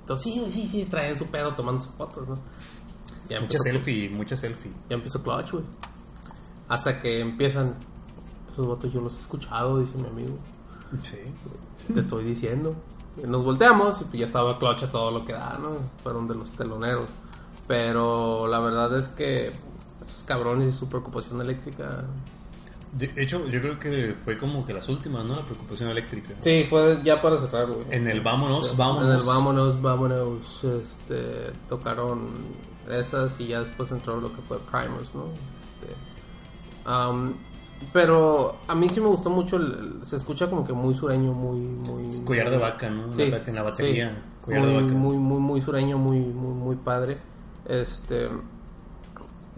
Entonces, sí, sí, sí, traen su pedo tomando sus fotos, ¿no? Ya Mucha empezó, selfie, mucha selfie. ya empezó Clutch, güey. Hasta que empiezan, esos votos yo los he escuchado, dice mi amigo. Sí. te estoy diciendo. Nos volteamos y pues ya estaba Clutch a todo lo que da, ¿no? Fueron de los teloneros. Pero la verdad es que esos cabrones y su preocupación eléctrica. De hecho, yo creo que fue como que las últimas, ¿no? La preocupación eléctrica. Sí, fue ya para cerrar, güey. En el vámonos, Sí, vámonos. En el vámonos, vámonos. Este, tocaron esas y ya después entró lo que fue Primus, ¿no? Este, am, pero a mí sí me gustó mucho. el- se escucha como que muy sureño, muy. muy Collar de vaca, ¿no? Sí, La- en la batería. sí. Collar muy, de vaca. Muy, muy, muy sureño, muy, muy, muy padre. Este.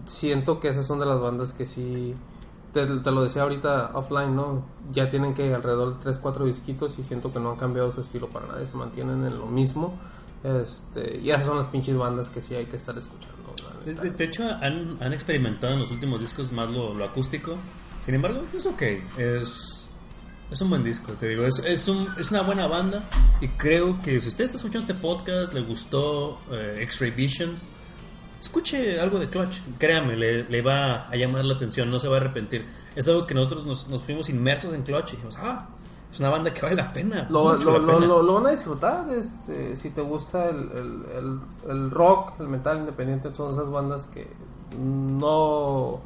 Siento que esas son de las bandas que sí. Te, te lo decía ahorita offline, ¿no? Ya tienen que alrededor de 3, 4 disquitos y siento que no han cambiado su estilo para nada. Se mantienen en lo mismo. Este, y esas son las pinches bandas que sí hay que estar escuchando. de- de hecho, han, han experimentado en los últimos discos más lo, lo acústico. Sin embargo, es ok. Es, es un buen disco, te digo. Es, es, un- es una buena banda. Y creo que si usted está escuchando este podcast, le gustó eh, X-Ray Visions, escuche algo de Clutch. Créame, le, le va a llamar la atención, no se va a arrepentir. Es algo que nosotros nos, nos fuimos inmersos en Clutch y dijimos, ah, es una banda que vale la pena. Lo, lo, la lo, pena". lo van a disfrutar este, si te gusta el, el, el, el rock, el metal independiente, son esas bandas que no,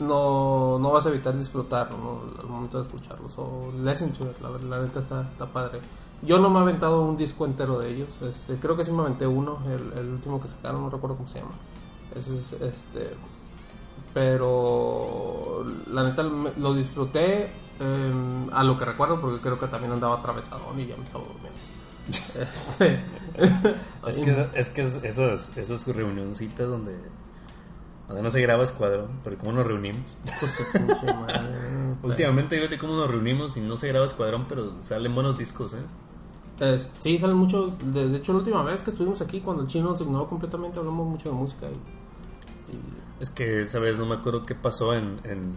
no, no vas a evitar disfrutar ¿no? al momento de escucharlos. O listen to it, la, verdad, la neta está, está padre. Yo no me he aventado un disco entero de ellos, este, creo que sí me aventé uno, el, el último que sacaron, no recuerdo cómo se llama. Ese es, este, pero la neta lo disfruté eh, a lo que recuerdo porque creo que también andaba atravesadón y ya me estaba durmiendo. [laughs] Este, [laughs] Es que, es que es- esas, esas reunioncitas donde, donde no se graba escuadrón, pero cómo nos reunimos. [laughs] Últimamente, fíjate cómo nos reunimos y no se graba escuadrón, pero salen buenos discos, ¿eh? Es- sí, salen muchos. De, de hecho, la última vez que estuvimos aquí, cuando el chino nos ignoró completamente, hablamos mucho de música. Y, y- Es que esa vez no me acuerdo qué pasó en, en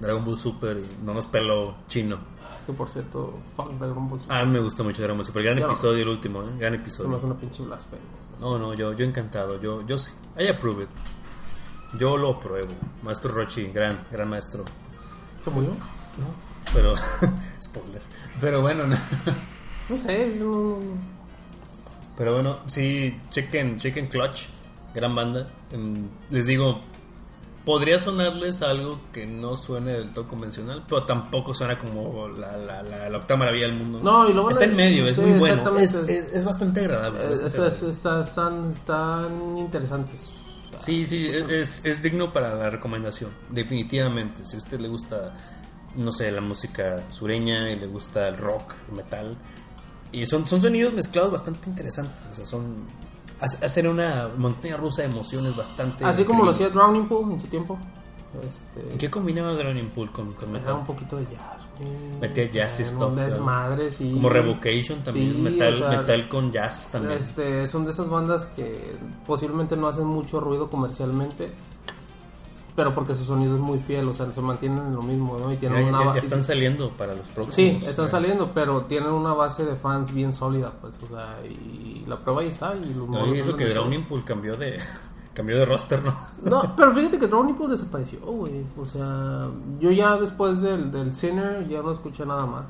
Dragon Ball Super y no nos peló chino. que por cierto, fuck Dragon Ball Super. Ah, me gusta mucho Dragon Ball Super. Gran episodio el último, ¿eh? Gran episodio. hace una pinche blasfemia. No, no, yo, yo encantado. Yo, yo sí. I approve it. Yo lo apruebo. Maestro Rochi, gran, gran maestro. ¿Se murió? No, pero. [laughs] spoiler. Pero bueno, no. No sé, no. Pero bueno, sí, chequen, chequen Clutch, gran banda. Em, les digo, podría sonarles algo que no suene del todo convencional, pero tampoco suena como la, la, la, la octava maravilla del mundo. No, y lo bueno Está en medio, es sí, muy bueno. Es, es, es bastante agradable. Eh, bastante es- agradable. es- está- están, están interesantes. Sí, sí, es, es digno para la recomendación, definitivamente. Si a usted le gusta, no sé, la música sureña y le gusta el rock, el metal, y son, son sonidos mezclados bastante interesantes, o sea, son... hace- Hacen una montaña rusa de emociones bastante... Así como lo hacía Drowning Pool en su tiempo. Este, ¿Qué combinaba Drowning Pool con, con Era metal? un poquito de jazz, güey. Metía jazz y Era stuff, Un desmadre, sí. Como Revocation también, Sí, metal, o sea, metal con jazz también. Este, son de esas bandas que posiblemente no hacen mucho ruido comercialmente, pero porque su sonido es muy fiel, o sea, se mantienen en lo mismo, ¿no? Y Ya, tienen ya- una ya ba- están saliendo para los próximos. Sí, están Ya. saliendo, pero tienen una base de fans bien sólida, pues, o sea, y la prueba ahí está. Y los No, y eso que. Drowning Pool cambió de, cambió de roster, ¿no? No, [laughs] pero fíjate que Drowning Pool desapareció, güey. O sea, yo ya después del, del Sinner ya no escuché nada más.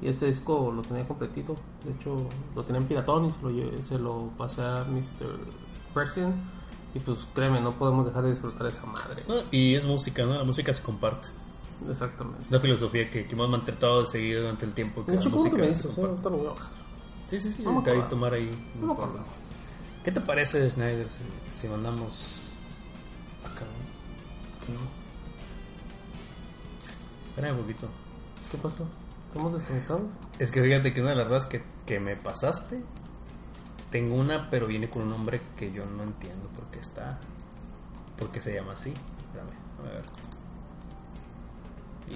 Y ese disco lo tenía completito. De hecho, lo tenía en piratón y se lo, se lo pasé a Mr. President. Y pues créeme, no podemos dejar de disfrutar esa madre. No, Y es música, ¿no? La música se comparte. Exactamente. La filosofía que, que hemos mantenido de seguir durante el tiempo. Que De la hecho, ¿cómo que música me se dices? Comparte. ahorita lo voy a bajar. Sí, sí, sí. Hay acuerdo. tomar ahí. No me acuerdo. ¿Qué te parece, Schneider, si, si mandamos acá? Espera un poquito. ¿Qué pasó? ¿Estamos desconectados? Es que fíjate que una de las cosas que, que me pasaste, tengo una, pero viene con un nombre que yo no entiendo por qué está. ¿Por qué se llama así? Espérame, a ver.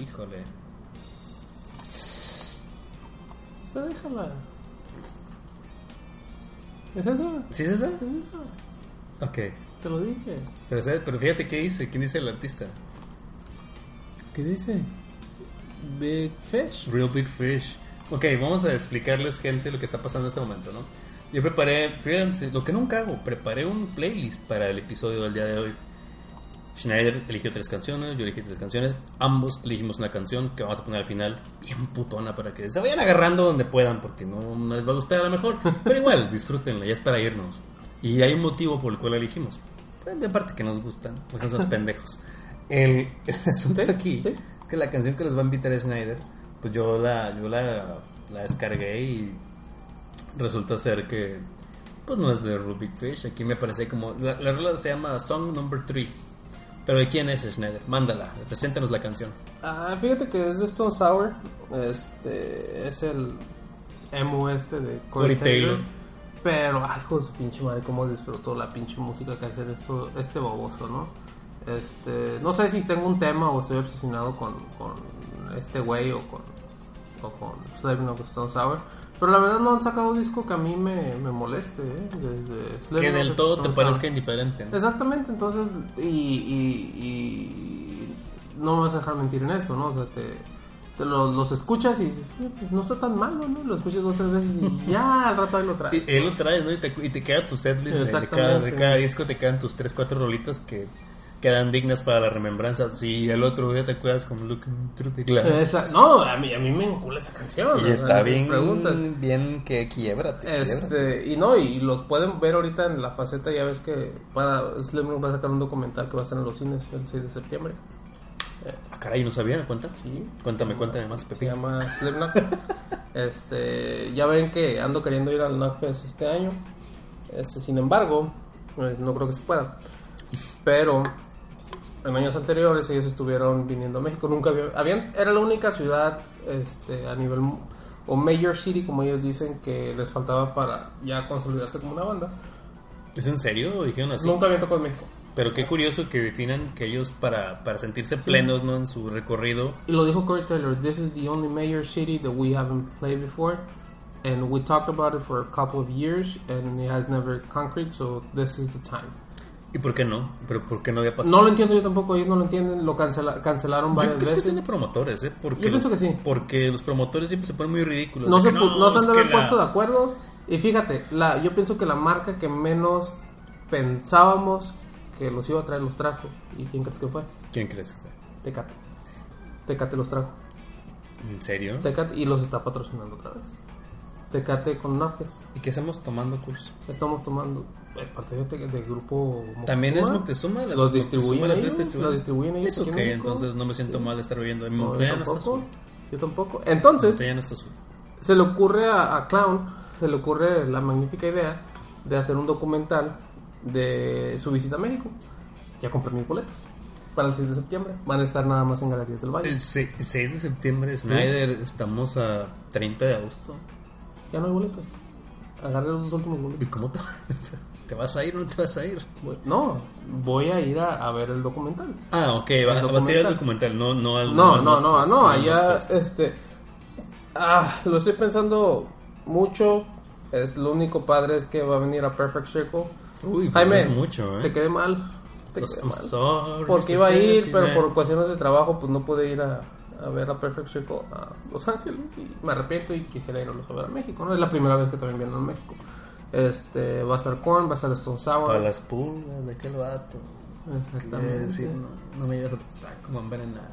Híjole. Se déjala. ¿Es eso? ¿Sí es esa? ¿Es eso? Ok. Te lo dije. Pero, ¿sabes? pero fíjate qué dice, quién dice el artista. ¿Qué dice? Big Fish. Real Big Fish. Ok, vamos a explicarles, gente, lo que está pasando en este momento, ¿no? Yo preparé, fíjense, lo que nunca hago, preparé un playlist para el episodio del día de hoy. Schneider eligió tres canciones, yo elegí tres canciones, ambos elegimos una canción que vamos a poner al final, bien putona, para que se vayan agarrando donde puedan, porque no, no les va a gustar a lo mejor, pero igual, disfrútenla, ya es para irnos. Y hay un motivo por el cual la elegimos. Pues de parte que nos gustan, porque somos [laughs] pendejos. El, el asunto Sí, aquí sí. es que la canción que les va a invitar es Schneider, pues yo la, yo la, la descargué y resulta ser que pues no es de Rubik Fish. Aquí me parece como. La, la rola se llama Song Number 3. Pero ¿de quién es Schneider? Mándala, preséntanos la canción. Ah, fíjate que es de Stone Sour. Este es el emo este de Corey Corey Taylor. Taylor. Pero, ay, hijo de su pinche madre, cómo disfrutó la pinche música que hace esto, este baboso, ¿no? Este, no sé si tengo un tema o estoy obsesionado con, con este güey o con, o con Slaving of Stone Sour. Pero la verdad no han sacado un disco que a mí me, me moleste, ¿eh? Desde Que del todo te parezca Sour. indiferente. ¿no? Exactamente, entonces, y, y, y no me vas a dejar mentir en eso, ¿no? O sea, te, te lo- los escuchas y dices, "Eh, pues no está tan malo, ¿no? Lo escuchas dos o tres veces y ya al rato ahí lo Y traes. él lo trae, ¿no? Y te, y te queda tu setlist de, de cada, de Exactamente. cada disco, te quedan tus 3, 4 rolitas que quedan dignas para la remembranza. Si el otro día te acuerdas con Looking Through the Glass. Esa- no, a mí, a mí me encula esa canción. Y está bien, preguntas. bien que quiebra, Este, y no, y los pueden ver ahorita en la faceta, ya ves que va, Slim va a sacar un documental que va a estar en los cines el 6 de septiembre. Ah, caray, ¿no sabía? ¿Cuenta? Sí. Cuéntame, cuéntame más, Se Pepín. llama Slipknot. [laughs] este, ya ven que ando queriendo ir al Knockfest este año. Este, sin embargo, pues, no creo que se pueda. Pero en años anteriores ellos estuvieron viniendo a México. Nunca había- habían, era la única ciudad este, a nivel o major city, como ellos dicen, que les faltaba para ya consolidarse como una banda. ¿Es en serio? ¿Lo dijeron así? Nunca habían tocado en México. Pero qué curioso que definan que ellos para, para sentirse plenos ¿no? en su recorrido Y lo dijo Corey Taylor, this is the only major city that we haven't played before. And we talked about it for a couple of years and it has never concrete, so this is the time. ¿Y por qué no? ¿Pero por qué no había pasado? No lo entiendo yo tampoco, ellos no lo entienden, lo cancela- cancelaron Yo varias que es veces. de promotores, ¿eh? Porque Yo pienso los- que sí. Porque los promotores siempre se ponen muy ridículos. No se, pu- no se es han de haber la- puesto de acuerdo. Y fíjate, la, yo pienso que la marca que menos pensábamos que los iba a traer los trajo. ¿Y quién crees que fue? ¿Quién crees? que fue? Tecate. Tecate los trajo. ¿En serio? Tecate y los está patrocinando otra vez. Tecate con Nápoles. ¿Y qué hacemos tomando curso? Estamos tomando, es parte de, de- del grupo ¿También es Moctezuma. Moctezuma? ¿La- Los Moctezuma distribuyen ellos, distribuida? los distribuyen ellos Es aquí ok, en México. entonces no me siento mal de estar bebiendo. En No, yo no tampoco. Yo tampoco. Entonces, no está se le ocurre a, a Clown, se le ocurre la magnífica idea de hacer un documental de su visita a México. Ya compré mis boletos para el 6 de septiembre. Van a estar nada más en Galerías del Valle. El se- 6 de septiembre, Snyder, estamos a 30 de agosto. Ya no hay boletos. Agarré los dos últimos ¿Y boletos. cómo te, [laughs] te vas a ir o no te vas a ir? No, voy a ir a, a ver el documental. Ah, ok, va, vas a ir al documental. no, no al No, no, no, Notfest, no, al allá, este, ah, lo estoy pensando mucho, es lo único padre es que va a venir a Perfect Circle. Uy, pues Jaime, es mucho, ¿eh? te quedé mal, te quedé mal. sorry, Porque iba a ir, pero por cuestiones de trabajo, pues no pude ir a, a ver a Perfect Circle a Los Ángeles y me arrepiento y quisiera irlos a ver a México, ¿no? Es la primera vez que también vienen a México. Este, va a estar Korn, va a estar Stone Sour. Para las pulgas de aquel vato. Exactamente. Decir, no, no me llevas a tu taco, envenenado.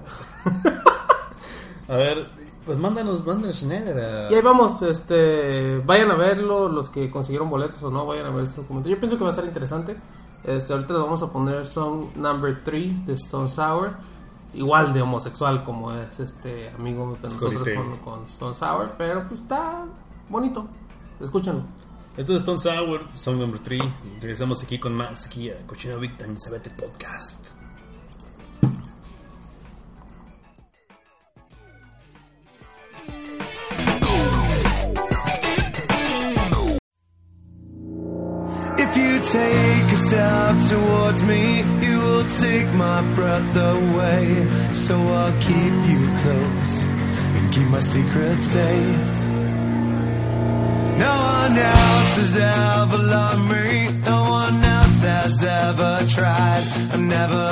[laughs] a ver, pues mándanos, mándanos Schneider a... Y ahí vamos, este, vayan a verlo, los que consiguieron boletos o no, vayan a ver ese documento. Yo pienso que va a estar interesante. Este, ahorita les vamos a poner Song Number 3 de Stone Sour, igual de homosexual como es este amigo de nosotros Corey con, con Stone Sour, pero pues está bonito. Escúchenlo. Esto es Stone Sour, Song Number 3. Regresamos aquí con más, aquí a Cochino Big Time, Sabete Podcast. If you take a step towards me, you will take my breath away. So I'll keep you close and keep my secret safe. No one else has ever loved me. No one else has ever tried. I never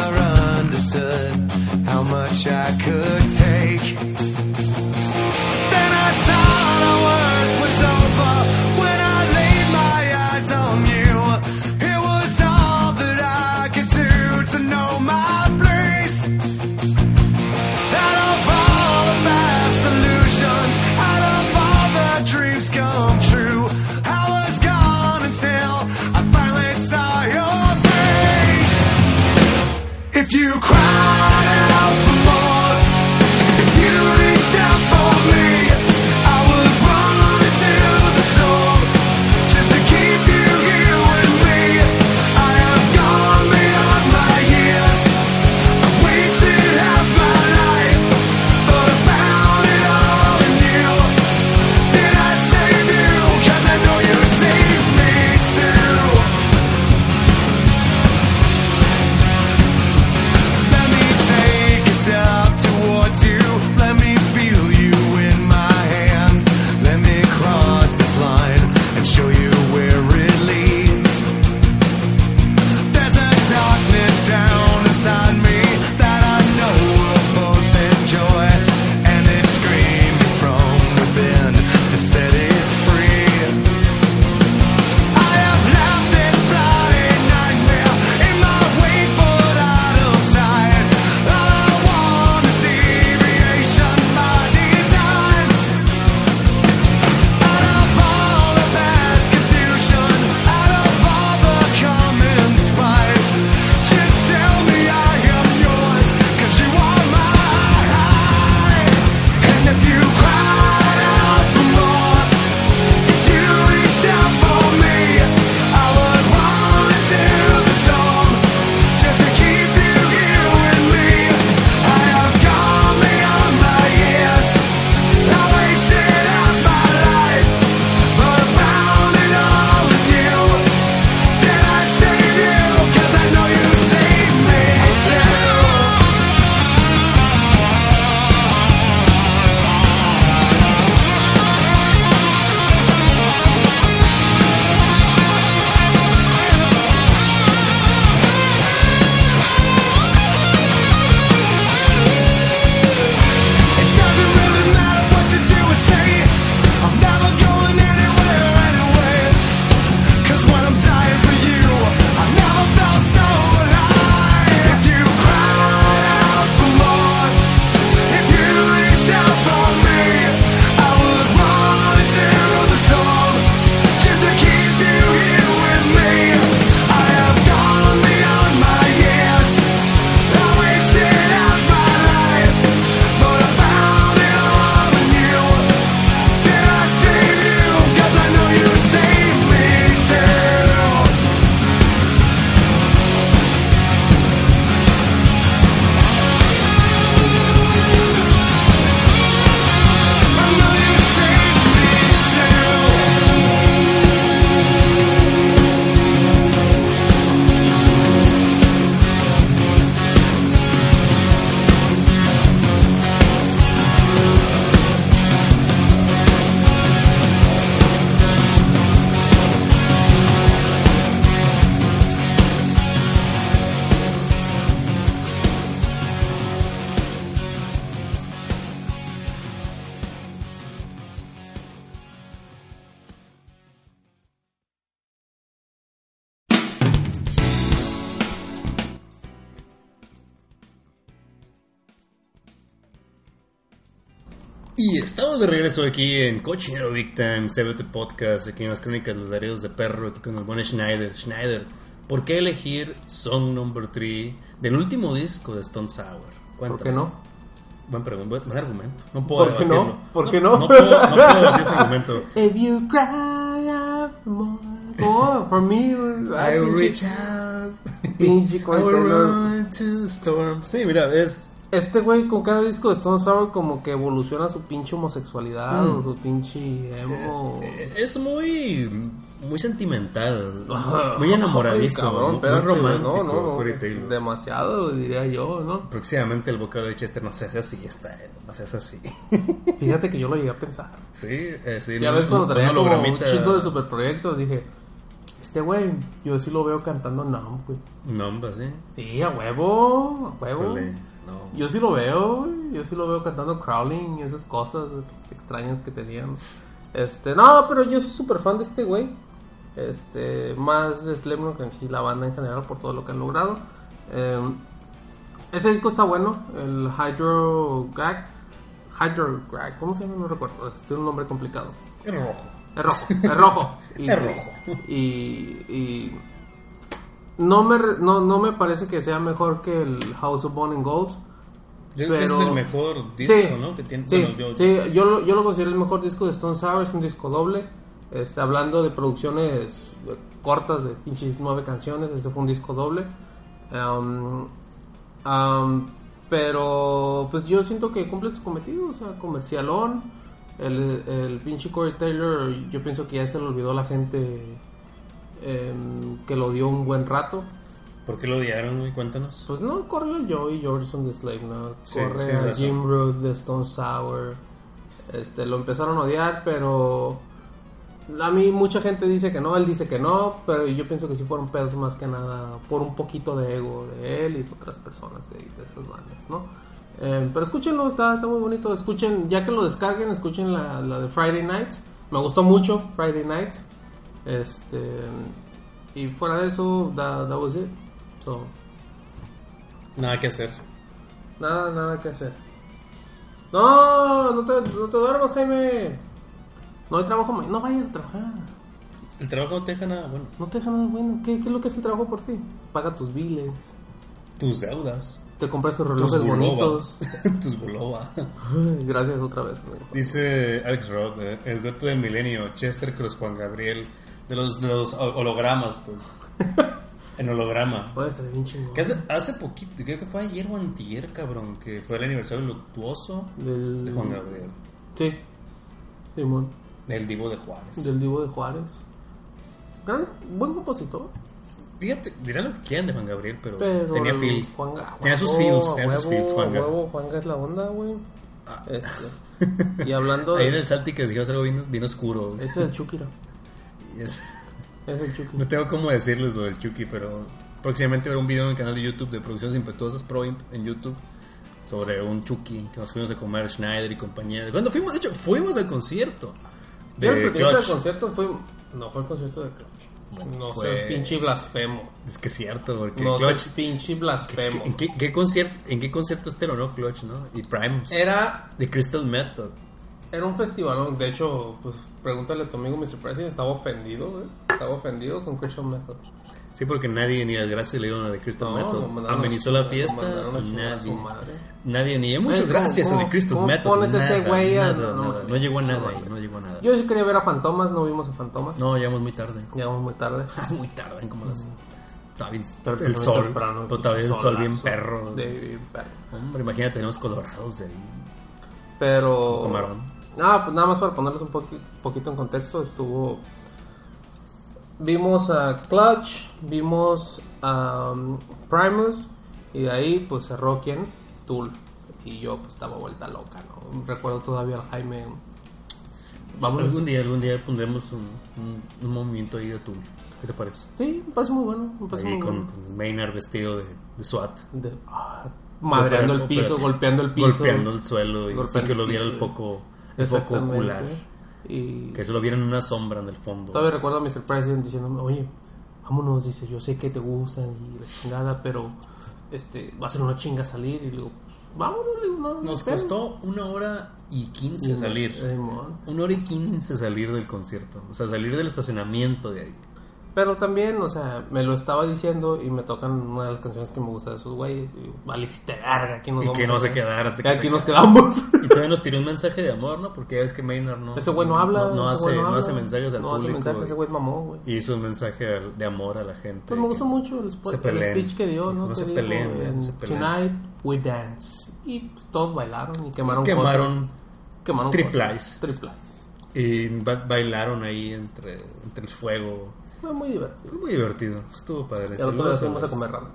understood how much I could take. Regreso aquí en Cochinero Big Time, CBT Podcast, aquí en las crónicas los laredos de perro, aquí con el buen Schneider. Schneider, ¿por qué elegir Song Number 3 del último disco de Stone Sour? ¿Por Cuéntame. qué no? Buen, pregun- buen, buen argumento. No puedo ¿Por qué no? ¿Por qué no? No, puedo, no puedo debatir [laughs] ese argumento. If you cry out for more, oh, for me, I will reach out. Pinche [laughs] run to the storm. Sí, mira, es Este güey con cada disco de Stone Sour como que evoluciona su pinche homosexualidad o su pinche emo. Es muy muy sentimental, Ajá. muy enamoradizo, Ay, cabrón, muy espérate, romántico, no, no. Demasiado, diría yo, ¿no? Próximamente el vocablo de Chester no se hace así, está no se hace así. [laughs] Fíjate que yo lo llegué a pensar. Sí, eh, sí. Ya no- ves cuando no como un chingo de superproyectos, dije, este güey, yo sí lo veo cantando Numb, güey. Hombre, sí. Sí, a huevo, a huevo. No. Yo sí lo veo, güey. Yo sí lo veo cantando crawling y esas cosas extrañas que tenían. Este, no, pero yo soy súper fan de este güey. Este, más de Slipknot que en sí la banda en general por todo lo que han logrado. Eh, ese disco está bueno, el Hydro Gag. Hydro Gag, ¿cómo se llama? No recuerdo, tiene un nombre complicado. Es rojo. Es rojo, es rojo. [laughs] Y, Es rojo. Y, y no, me, no, no me parece que sea mejor que el House of Bone and Ghost. Yo creo que ese es el mejor disco, Sí, ¿no? Que tiene, sí, bueno, yo- sí, yo, lo, yo lo considero el mejor disco de Stone Sour, es un disco doble. Este, hablando de producciones cortas de pinches nueve canciones, este fue un disco doble. Um, um, pero pues yo siento que cumple su cometido, o sea, comercialón. El, el pinche Corey Taylor, yo pienso que ya se le olvidó a la gente em, que lo dio un buen rato. ¿Por qué lo odiaron, güey? Cuéntanos. Pues no, corre a Joey Jordison de Slipknot, Sí, corre a razón. Jim Root de Stone Sour. Este, lo empezaron a odiar, pero a mí mucha gente dice que no, él dice que no, pero yo pienso que sí fueron pedos más que nada por un poquito de ego de él y de otras personas de, de esas bandas, ¿no? Eh, pero escúchenlo, está, está muy bonito. Escuchen, ya que lo descarguen, escuchen la, la de Friday Night. Me gustó mucho Friday Night. Este, y fuera de eso, that, that was it. So, Nada que hacer. Nada, nada que hacer. No, no te, no te duermas, Jaime. No hay trabajo, no vayas a trabajar. El trabajo no te deja nada bueno. No te deja nada bueno. ¿Qué, qué es lo que hace el trabajo por ti? Paga tus biles, Tus deudas. te compras tus Tus relojes buloba. bonitos. [laughs] tus buloba. [laughs] Gracias otra vez. amigo. Dice Alex Roth, eh, el dueto del milenio, Chester Cruz Juan Gabriel, de los, de los ho- hologramas, pues. [laughs] en holograma. Oye, está bien chingón. Que hace, hace poquito, creo que fue ayer o antier, cabrón, que fue el aniversario luctuoso Del... de Juan Gabriel, Sí. Simón. del Divo de Juárez. Del Divo de Juárez. Gran, buen compositor. Fíjate, dirán lo que quieran de Juan Gabriel, pero, Pero tenía el feel. Tenía sus feels, tenía sus feels, Juanga. huevo, Juanga es la onda, güey. Este. [laughs] Y hablando Ahí en de... el Salty que dijimos algo bien, bien oscuro. Ese es el Chukira. Es- Es el Chucky. No tengo cómo decirles lo del Chucky, pero próximamente habrá un video en el canal de YouTube de Producciones Impetuosas Pro en YouTube sobre un Chucky que nos fuimos a comer Schneider y compañía. Cuando fuimos, de hecho, fuimos al concierto de Yo, Clutch. concierto fue. No fue el concierto de Clutch. No Fue- seas pinche blasfemo. Es que es cierto, porque No Clutch. seas pinche blasfemo. ¿En qué, qué concierto, ¿En qué concierto no? Clutch, ¿no? Y Primus. Era, De Crystal Method. Era un festival. De hecho, pues pregúntale a tu amigo Mr. President. Estaba ofendido, güey. Estaba ofendido con Christian Method. Sí, porque nadie ni las gracias le dieron a de Crystal No, Method. Amenizó la fiesta. nadie. Nadie ni. Muchas ¿cómo- gracias a de Crystal cómo Method. pones ese Nada, güey a- nada, no, nada. no, llegó a nada no, ahí, no. no llegó a nada. Yo sí quería ver a Fantomas. No vimos a Fantomas. No, llegamos muy tarde. Llegamos muy tarde. [laughs] muy tarde, como las. Estaba bien- Pero el sol. temprano, todavía el sol bien perro. De- bien perro. Hombre, imagínate, tenemos colorados de ahí. Pero. Camarón. Ah, pues nada más para ponerlos un poqui- poquito en contexto, estuvo. Vimos a Clutch, vimos a um, Primus, y de ahí pues cerró quién? Tool. Y yo pues estaba vuelta loca, ¿no? Recuerdo todavía al Jaime. Vamos. Algún día, algún día pondremos un, un, un movimiento ahí de Tool. ¿Qué te parece? Sí, me parece muy bueno. Me parece Ahí muy con, bueno. con Maynard vestido de, de SWAT. De- ah, madreando el piso, golpeando el piso. Golpeando el suelo y sin que lo viera el foco, foco Exactamente. ocular. Y Que se lo viera en una sombra en el fondo. Todavía recuerdo a Mr. President diciéndome, oye, vámonos, dice, yo sé que te gustan y la chingada, pero este, va a ser una chinga salir. Y digo, vámonos, le digo, no, no Nos espero". costó una hora y 15 a salir. Simón. Una hora y 15 a salir del concierto. O sea, salir del estacionamiento de ahí. Pero también, o sea, me lo estaba diciendo y me tocan una de las canciones que me gusta de esos güeyes. Y valiste verga, aquí nos Y vamos que no se quedar. quedara. Que aquí que nos se- quedamos. [laughs] Y todavía nos tiró un mensaje de amor, ¿no? Porque ya ves que Maynard no... Ese güey no habla. No, ese hace, no habla. hace mensajes al No hace público. mensajes, güey. ese güey es mamón, güey. Y hizo un mensaje de amor a la gente. Pues me gustó mucho el, se el speech que dio, ¿no? No Que se dijo peleen, güey, en no se peleen. Tonight we dance. Y pues, todos bailaron y quemaron Quemaron cosas. Quemaron triplies. cosas. Triplies. Y ba- bailaron ahí entre, entre el fuego. Fue muy divertido. Fue muy divertido. Estuvo padre. Al otro día fuimos a comer ramen.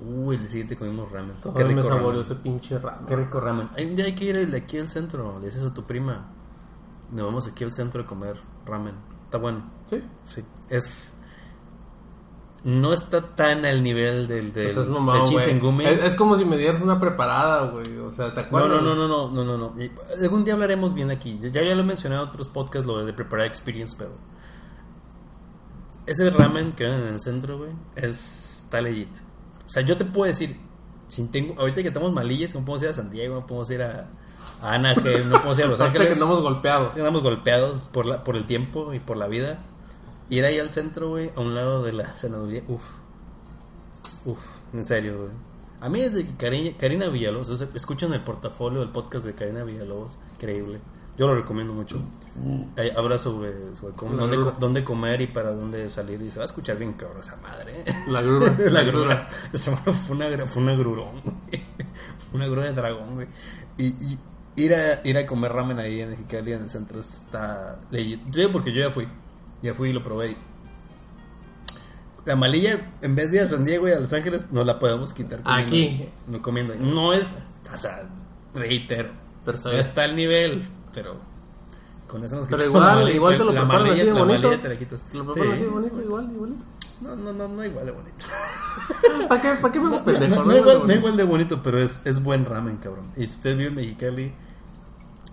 Uy, el siguiente comimos ramen. Qué Todavía me rico ramen. ese pinche ramen. Qué rico ramen. Hay que ir el de aquí al centro. Le dices a tu prima. Nos vamos aquí al centro a comer ramen. Está bueno. Sí. Sí. Es. No está tan al nivel del, del, Pues es del. Es, es como si me dieras una preparada, güey. O sea, ¿te acuerdas? no, no, no, no, no, no, no. Algún día hablaremos bien aquí. Ya, ya lo he mencionado en otros podcasts, lo de preparar experience, pero ese ramen que venden en el centro, güey, es está legit. O sea, yo te puedo decir, si tengo, ahorita que estamos malillas, no podemos ir a San Diego, no podemos ir a, a Anaheim, no podemos ir a Los [laughs] Ángeles. que andamos golpeados. Quedamos golpeados por, la, por el tiempo y por la vida. Ir ahí al centro, güey, a un lado de la senaduría, uff. Uff, en serio, güey. A mí desde que Karina, Karina Villalobos, o sea, escuchan el portafolio, el podcast de Karina Villalobos, increíble. Yo lo recomiendo mucho. Hay- habla sobre, sobre cómo- La dónde, grura. dónde comer y para dónde salir. Y se va a escuchar bien cabrón esa madre. ¿eh? La grura. [laughs] la grura. Esa madre fue una, fue una grurón, güey. [laughs] Una grura de dragón, güey. Y, y ir, a, ir a comer ramen ahí en Mexicali, en el centro, está digo porque yo ya fui. Ya fui y lo probé. La malilla, en vez de ir a San Diego y a Los Ángeles, nos la podemos quitar. comiendo- Aquí. No comiendo. No es, o sea, reitero. Pero No está al nivel, pero con eso nos Pero la igual, igual te lo la preparan así de bonito. te la quitas. Lo preparan Sí, así de bonito, sí. igual, igualito. No, no, no, no igual de bonito. [laughs] ¿Para qué, ¿Para qué me No, pendejo? no, no igual, no igual de bonito, pero es, es buen ramen, cabrón. Y si usted vive en Mexicali,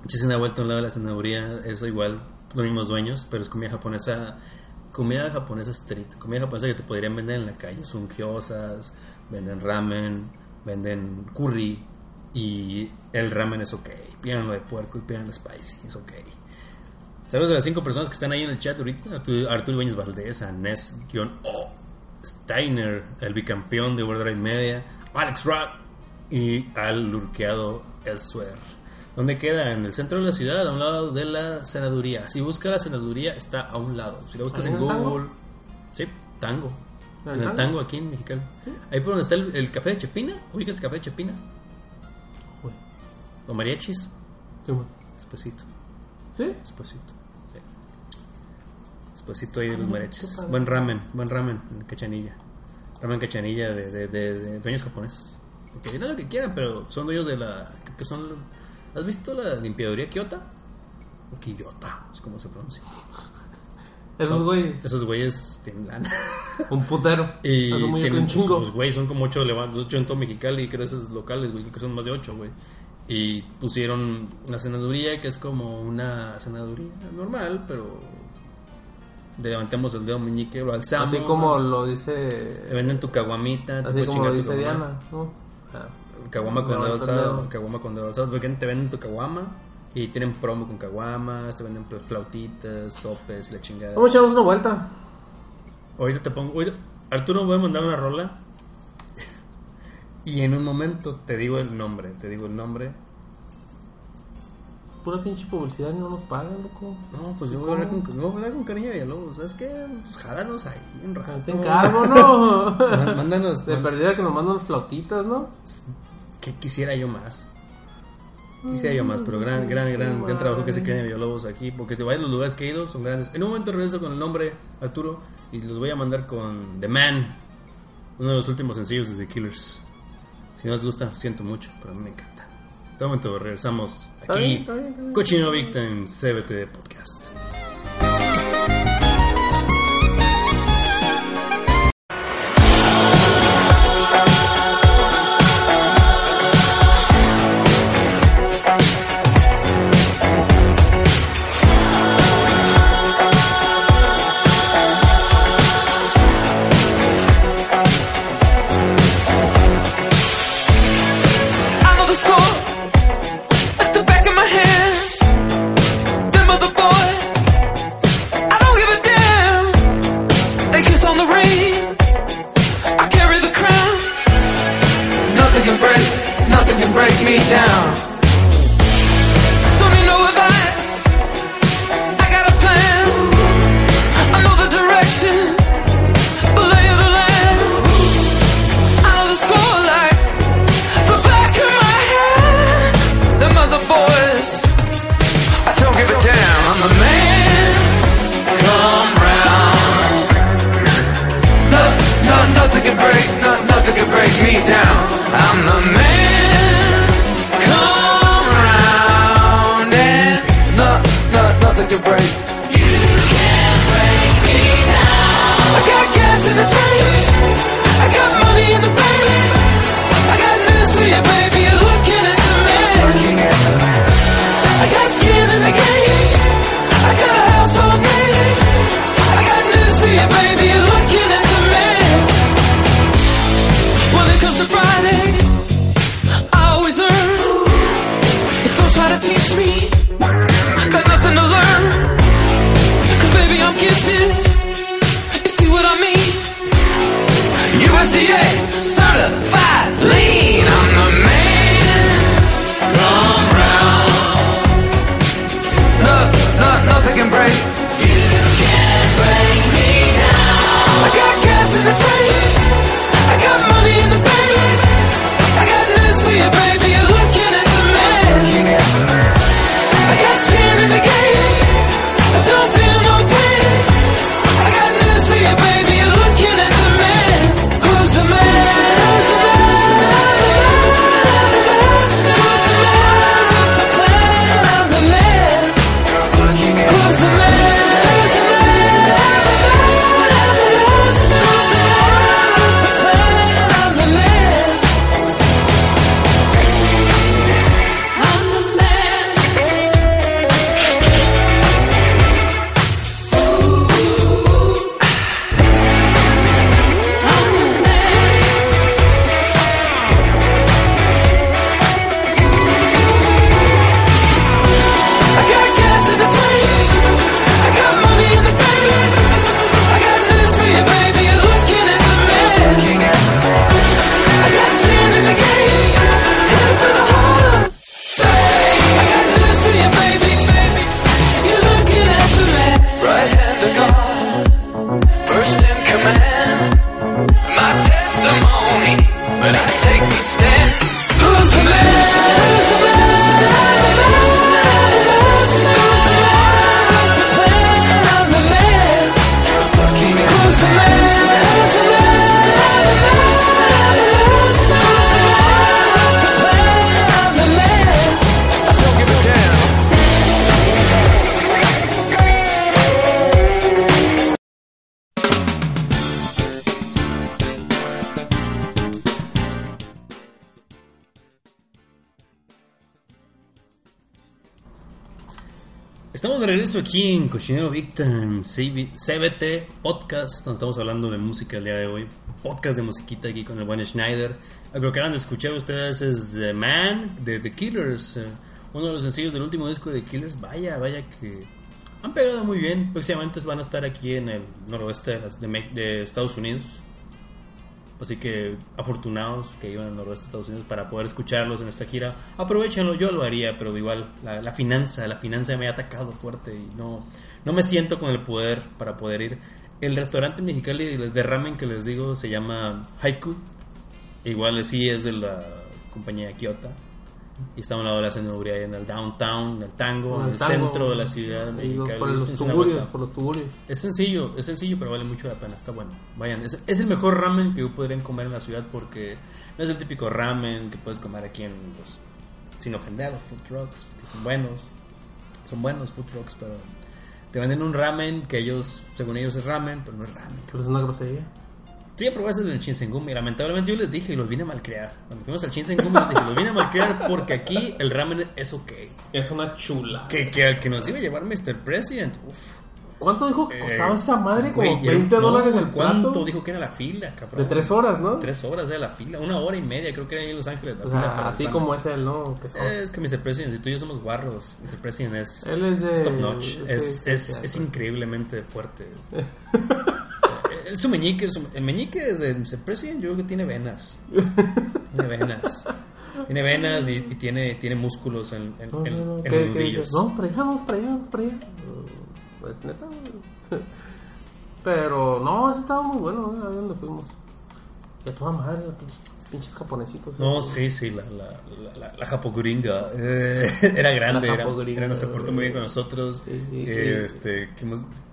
échese una vuelta a un lado de la cenaduría, es igual, los mismos dueños, pero es comida japonesa, comida japonesa street, comida japonesa que te podrían vender en la calle. Son gyozas, venden ramen, venden curry, y el ramen es ok. Pídanlo de puerco y pídanlo spicy, es ok. Saludos a las cinco personas que están ahí en el chat ahorita. Arturo, Ibáñez Valdés, a Ness-O, Steiner, el bicampeón de World Ride Media, Alex Rock y al lurqueado Elsewhere. ¿Dónde queda? En el centro de la ciudad, a un lado de la senaduría. Si busca la senaduría, está a un lado. Si la buscas ¿Ahí en el Tango? Google, sí, Tango. ¿En el Tango? Tango, aquí en Mexicali. Ahí por donde está el, el café de Chepina. ¿Ubicas el café de Chepina? Los mariachis. Sí, güey. Despacito. ¿Sí? Despacito. Sí. Despacito ahí de los mariachis. Buen ramen, buen ramen en cachanilla. Ramen cachanilla de, de, de, de dueños japoneses. Porque dirán lo que quieran, pero son dueños de la. que son. ¿Has visto la limpiadoría Kyoto? O Kiyota, es como se pronuncia. [laughs] Esos güeyes. Esos güeyes tienen lana. [laughs] Un putero. Y tienen, un chingo. Los güeyes son como 8 levantos, 8 en todo Mexicali y creces locales, güey, que son más de 8, güey. Y pusieron la senaduría, que es como una senaduría normal, pero le levantamos el dedo meñique, lo alzamos. Así como lo Te dice. venden tu caguamita, te Así como lo dice. Diana, Caguama con dedo alzado, caguama con dedo alzado. Porque te venden tu caguama y tienen promo con caguamas, te venden flautitas, sopes, la chingada. Vamos a echarnos una vuelta. Ahorita te pongo. ahorita- Arturo, voy a mandar una rola. Y en un momento te digo el nombre. Te digo el nombre. Pura pinche publicidad y no nos pagan, loco. No, pues yo voy a hablar con, yo voy a hablar con Villalobos. ¿Sabes qué? Pues jálanos ahí un rato. Te encargo, ¿no? Má- Mándanos. De perdida que nos mandan flautitas, ¿no? Que quisiera yo más. Quisiera yo más, pero gran, gran, gran, gran trabajo que se Cariño Villalobos aquí. Porque te vayas los lugares que he ido, son grandes. En un momento regreso con el nombre Arturo. Y los voy a mandar con The Man. Uno de los últimos sencillos de The Killers. Si no les gusta, siento mucho, pero a mí me encanta. De momento regresamos aquí. Cochino Victim CBT Podcast. Aquí en Cochinero Victim CB CBT Podcast, donde estamos hablando de música el día de hoy. Podcast de musiquita aquí con el buen Schneider. Lo que acaban de escuchar ustedes es The Man de The Killers, eh, uno de los sencillos del último disco de The Killers. Vaya, vaya que han pegado muy bien. Próximamente van a estar aquí en el noroeste de Estados Unidos. Así que afortunados que iban al noroeste de Estados Unidos para poder escucharlos en esta gira. Aprovechenlo, yo lo haría, pero igual la, finanza, la finanza me ha atacado fuerte y no, no me siento con el poder para poder ir. El restaurante en Mexicali de ramen que les digo se llama Haiku. Igual sí es de la compañía Kyoto. Y está a un lado de la ahí en el downtown, en el tango, en el tango, centro de la ciudad Mexicali. Por los tuburios, por los tuburios. Es sencillo, es sencillo, pero vale mucho la pena, está bueno. Vayan, es, es el mejor ramen que podrían comer en la ciudad porque no es el típico ramen que puedes comer aquí en los. sin ofender a los food trucks, que son buenos. Son buenos food trucks, pero te venden un ramen que ellos, según ellos, es ramen, pero no es ramen. Pero es una grosería. Tú ya probaste el Shinsengumi. Lamentablemente yo les dije y los vine a malcriar. Cuando fuimos al Shinsengumi les dije, los vine a malcriar porque aquí el ramen es ok. Es una chula. Que, que, que nos iba a llevar Mr. President. Uf. ¿Cuánto dijo que costaba Eh, esa madre? Como güey, 20 no, dólares el ¿Cuánto plato. dijo que era la fila, cabrón? De 3 horas, ¿no? Tres horas de la fila. Una hora y media creo que era ahí en Los Ángeles. La O fila sea, así como es él, ¿no? Que son. Es que Mr. President, si tú y yo somos guarros, Mr. President es, Él es de- notch. sí, es, sí, es, sí, es sí. increíblemente fuerte. [laughs] el, su meñique, su- el meñique de Mr. President yo creo que tiene venas. [laughs] Tiene venas. Tiene venas y, y tiene, tiene músculos en, en, No, en- no, no, en. No, para allá, vamos para allá, vamos para allá. Pues neta. Pero no, estaba muy bueno, ¿eh? Ahí donde fuimos. Y a toda madre, pinches, pinches japonesitos. No, ¿eh? sí, sí, la, la, la, la, la japoguringa eh, [laughs] era grande, era, era- se portó muy bien con güey. nosotros. Sí, sí, eh, sí. Este.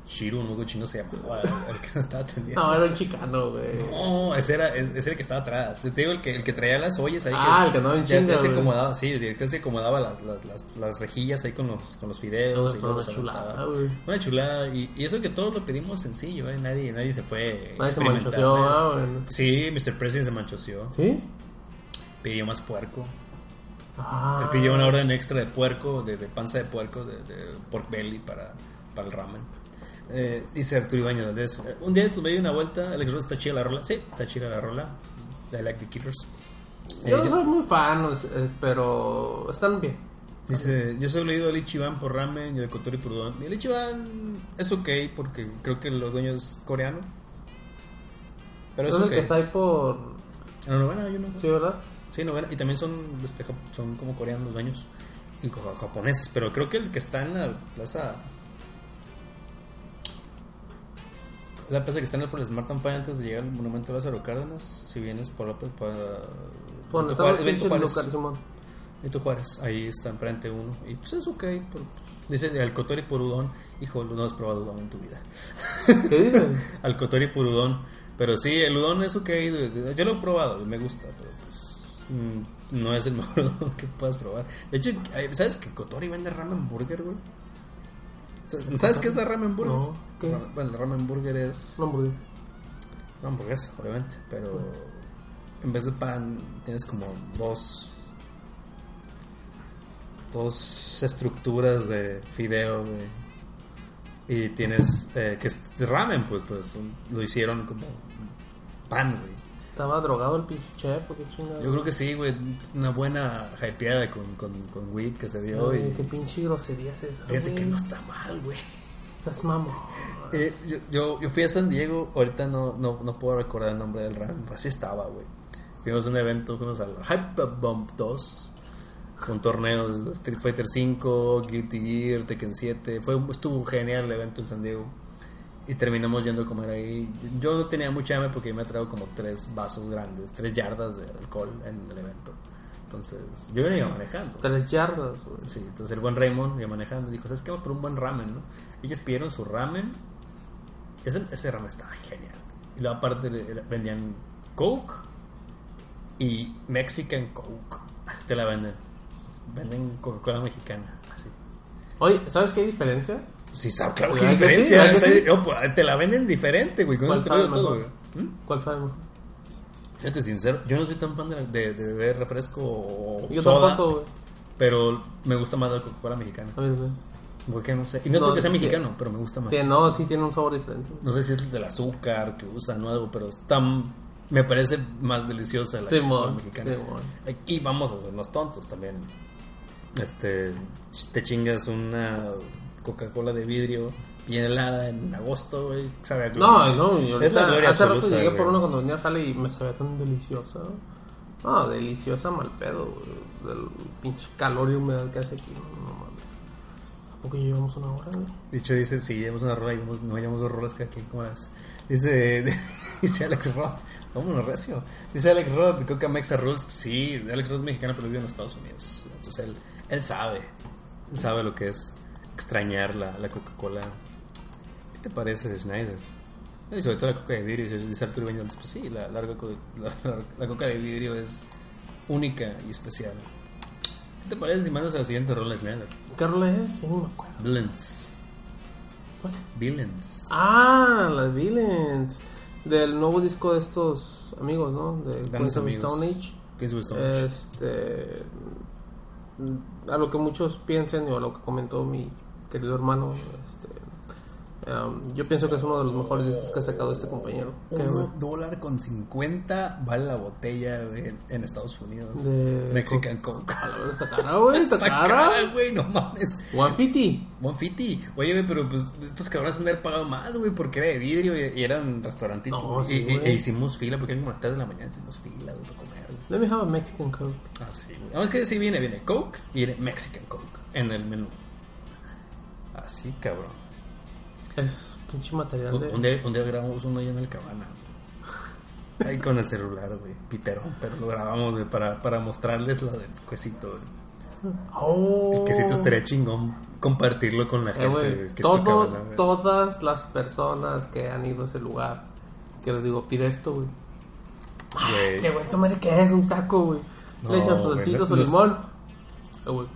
Shiro, no chino se llamaba, [laughs] el que nos estaba atendiendo. No, era un chicano, güey. No, ese era, ese era el que estaba atrás. Te digo, el que, el que traía las ollas ahí. Ah, el que andaba en chinga, se acomodaba, sí, sí, el que se acomodaba las, las, las, las rejillas ahí con los, con los fideos. No, y fue luego una chulada, güey. Una chulada. Y, y eso que todos lo pedimos sencillo, ¿eh? Nadie, nadie se fue. Nadie se manchoseó, ¿eh? ah, bueno. Sí, Mr. President se manchoseó. ¿Sí? Pidió más puerco. Ah. Le pidió una orden extra de puerco, de, de panza de puerco, de, de pork belly para, para el ramen. Eh, dice Arturo Ibañez Valdés, eh, un día estuve ahí una vuelta, Alex Ross está chida la rola. Sí, está chida la rola. I like the killers. Yo Eh, no soy muy fan, eh, pero están bien. Dice, yo solo he ido al Ichiban por ramen y el Kotori por udon. Y el Ichiban es ok porque creo que los dueños es coreano. Pero es Es el que está ahí por... En la novena hay uno. Sí, ¿verdad? Sí, novena. Y también son, este, son como coreanos los dueños. Y japoneses. Pero creo que el que está en la plaza... La plaza que está en el por el Smart Fire antes de llegar al monumento de Lázaro Cárdenas. Si vienes por la... Para, Bueno, Benito Juárez- Benito. Benito ahí está enfrente uno. Y pues es ok. pero, dice el Kotori por udon. Hijo, no has probado udon en tu vida. [laughs] ¿Qué dicen? [laughs] Al Kotori por udon. Pero sí, el udon es ok. Yo lo he probado y me gusta, pero pues mm, no es el mejor [laughs] udon que puedas probar. De hecho, ¿sabes que Kotori vende ramen burger, güey? ¿Sabes qué es la ramen burger? No, ¿qué es? Ra- Bueno, el ramen burger es Una hamburguesa. una hamburguesa, obviamente, pero en vez de pan tienes como dos dos estructuras de fideo güey. y tienes eh, que es ramen, pues pues lo hicieron como pan, güey. Estaba drogado el pinche chef, ¿o qué chingada? Yo creo que sí, güey, una buena hypeada con, con, con weed que se dio Ay, y qué pinche grosería es esa, fíjate güey. que no está mal, güey. Estás mamón. Eh, yo, yo, yo fui a San Diego, ahorita no, no, no puedo recordar el nombre del ramen, así estaba, güey. Fuimos a un evento, fuimos al Hype Bump 2, un torneo de Street Fighter 5, Guilty Gear, Tekken 7. Fue, estuvo genial el evento en San Diego. Y terminamos yendo a comer ahí. Yo no tenía mucha hambre porque me traído como tres vasos grandes, tres yardas de alcohol en el evento. Entonces, yo venía manejando. Tres yardas, güey. Sí, entonces el buen Raymond iba manejando y dijo, ¿sabes qué? Vamos por un buen ramen, ¿no? Ellos pidieron su ramen. Ese, ese ramen estaba genial. Y luego aparte vendían Coke y Mexican Coke. Así te la venden. Venden Coca-Cola mexicana, así. Oye, ¿sabes qué hay diferencia? Sí, sabe, claro que ¿Verdad que diferencia. que oh, pues, te la venden diferente, güey. Con ¿Cuál sabe todo, güey. ¿Mm? Fíjate, sincero, yo no soy tan fan de, de, de beber refresco o Yo soda, tampoco, güey. pero me gusta más la Coca-Cola mexicana. A ver, güey. ¿Por qué? No sé. Y no es No, porque sea que- mexicano, pero me gusta más. Que no, sí tiene un sabor diferente. No sé si es del azúcar que usan o algo, pero está, me parece más deliciosa la Sí, Coca-Cola mexicana. Y vamos a hacernos tontos también. Este, te chingas una Coca-Cola de vidrio bien helada en agosto, güey. Sabe a No, gloria. no, y Es la gloria hace rato absoluta, llegué güey. por uno cuando venía a jale y me sabía tan deliciosa. No, deliciosa mal pedo, güey. Del pinche calor y humedad que hace aquí. No, no mames. ¿A poco llevamos una hora, güey? Dicho dice, si llevamos una rola y no llevamos dos rolas que aquí, ¿cómo las? Dice, [laughs] dice Alex Roth, vámonos recio. Dice Alex Roth, Coca Mexa Rules. Sí, Alex Roth es mexicano, pero vive en Estados Unidos. Entonces él, él sabe, él sabe lo que es extrañar la, la Coca-Cola. ¿Qué te parece, Schneider? Y sobre todo la coca de vidrio, dice Arturo Ibañez, pues sí, la, la, la- la coca de vidrio es única y especial. ¿Qué te parece si mandas a la siguiente rola, Schneider? ¿Qué rola es? Yo ni me acuerdo. Villains. ¿Cuál? Villains. Ah, las Villains. Del nuevo disco de estos amigos, ¿no? De Queens of. Stone Age. Pienso que está mucho. Este. A lo que muchos piensen, o a lo que comentó mi querido hermano, este, Um, yo pienso que es uno de los mejores discos que ha sacado este compañero. Que, Un dólar con 50 vale la botella en, en Estados Unidos. De- Mexican Coke. A la verdad, está cara, güey, está Está cara. güey, no mames. 150. 150. Oye, güey, pero pues estos cabrones han de haber pagado más, güey, porque era de vidrio y, y eran restaurantitos. No, y, sí, y- güey. e hicimos fila, porque como las 3 de la mañana, hicimos fila, güey, para comer. Let me have a Mexican Coke. Ah, sí, güey. Es que sí viene, viene Coke y viene Mexican Coke en el menú. Así, cabrón. Es pinche material Un, de. un día, un día grabamos uno ahí en el cabana. [laughs] Ahí con el celular, güey. Piterón, pero lo grabamos, güey, para, para mostrarles lo del quesito, güey. Oh. El quesito estaría chingón compartirlo con la Eh, gente, que todo- cabana, güey. todas las personas que han ido a ese lugar, que les digo, pide esto, güey. Güey. Este, güey, ¿esto madre qué es? Un taco, güey. No, Le echan sus güey, salsitas, su limón. Eh, güey,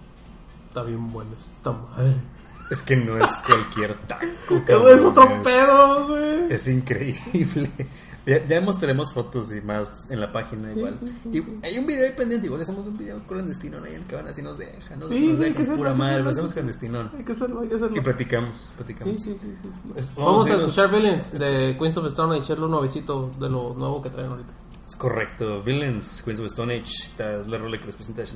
está bien bueno esta madre. Es que no es cualquier taco, [laughs] cabrón, es otro es- pedo, güey. Es increíble. [laughs] Ya, ya mostraremos fotos y más en la página igual. Y hay un video ahí pendiente, igual hacemos un video clandestino ahí en el que van así nos deja, nos, Sí, nos dejan que pura hacerlo, madre, lo hacemos hacerlo. clandestinón. Hay que hacerlo, hay que hacerlo. Y platicamos, platicamos. sí, sí, sí, sí. Es- Vamos a escuchar Villains de Queens of Stone y echarle un nuevecito de lo nuevo que traen ahorita. Es correcto. Villains, Queens of Stone Age. Esta es la rola que les presenta miss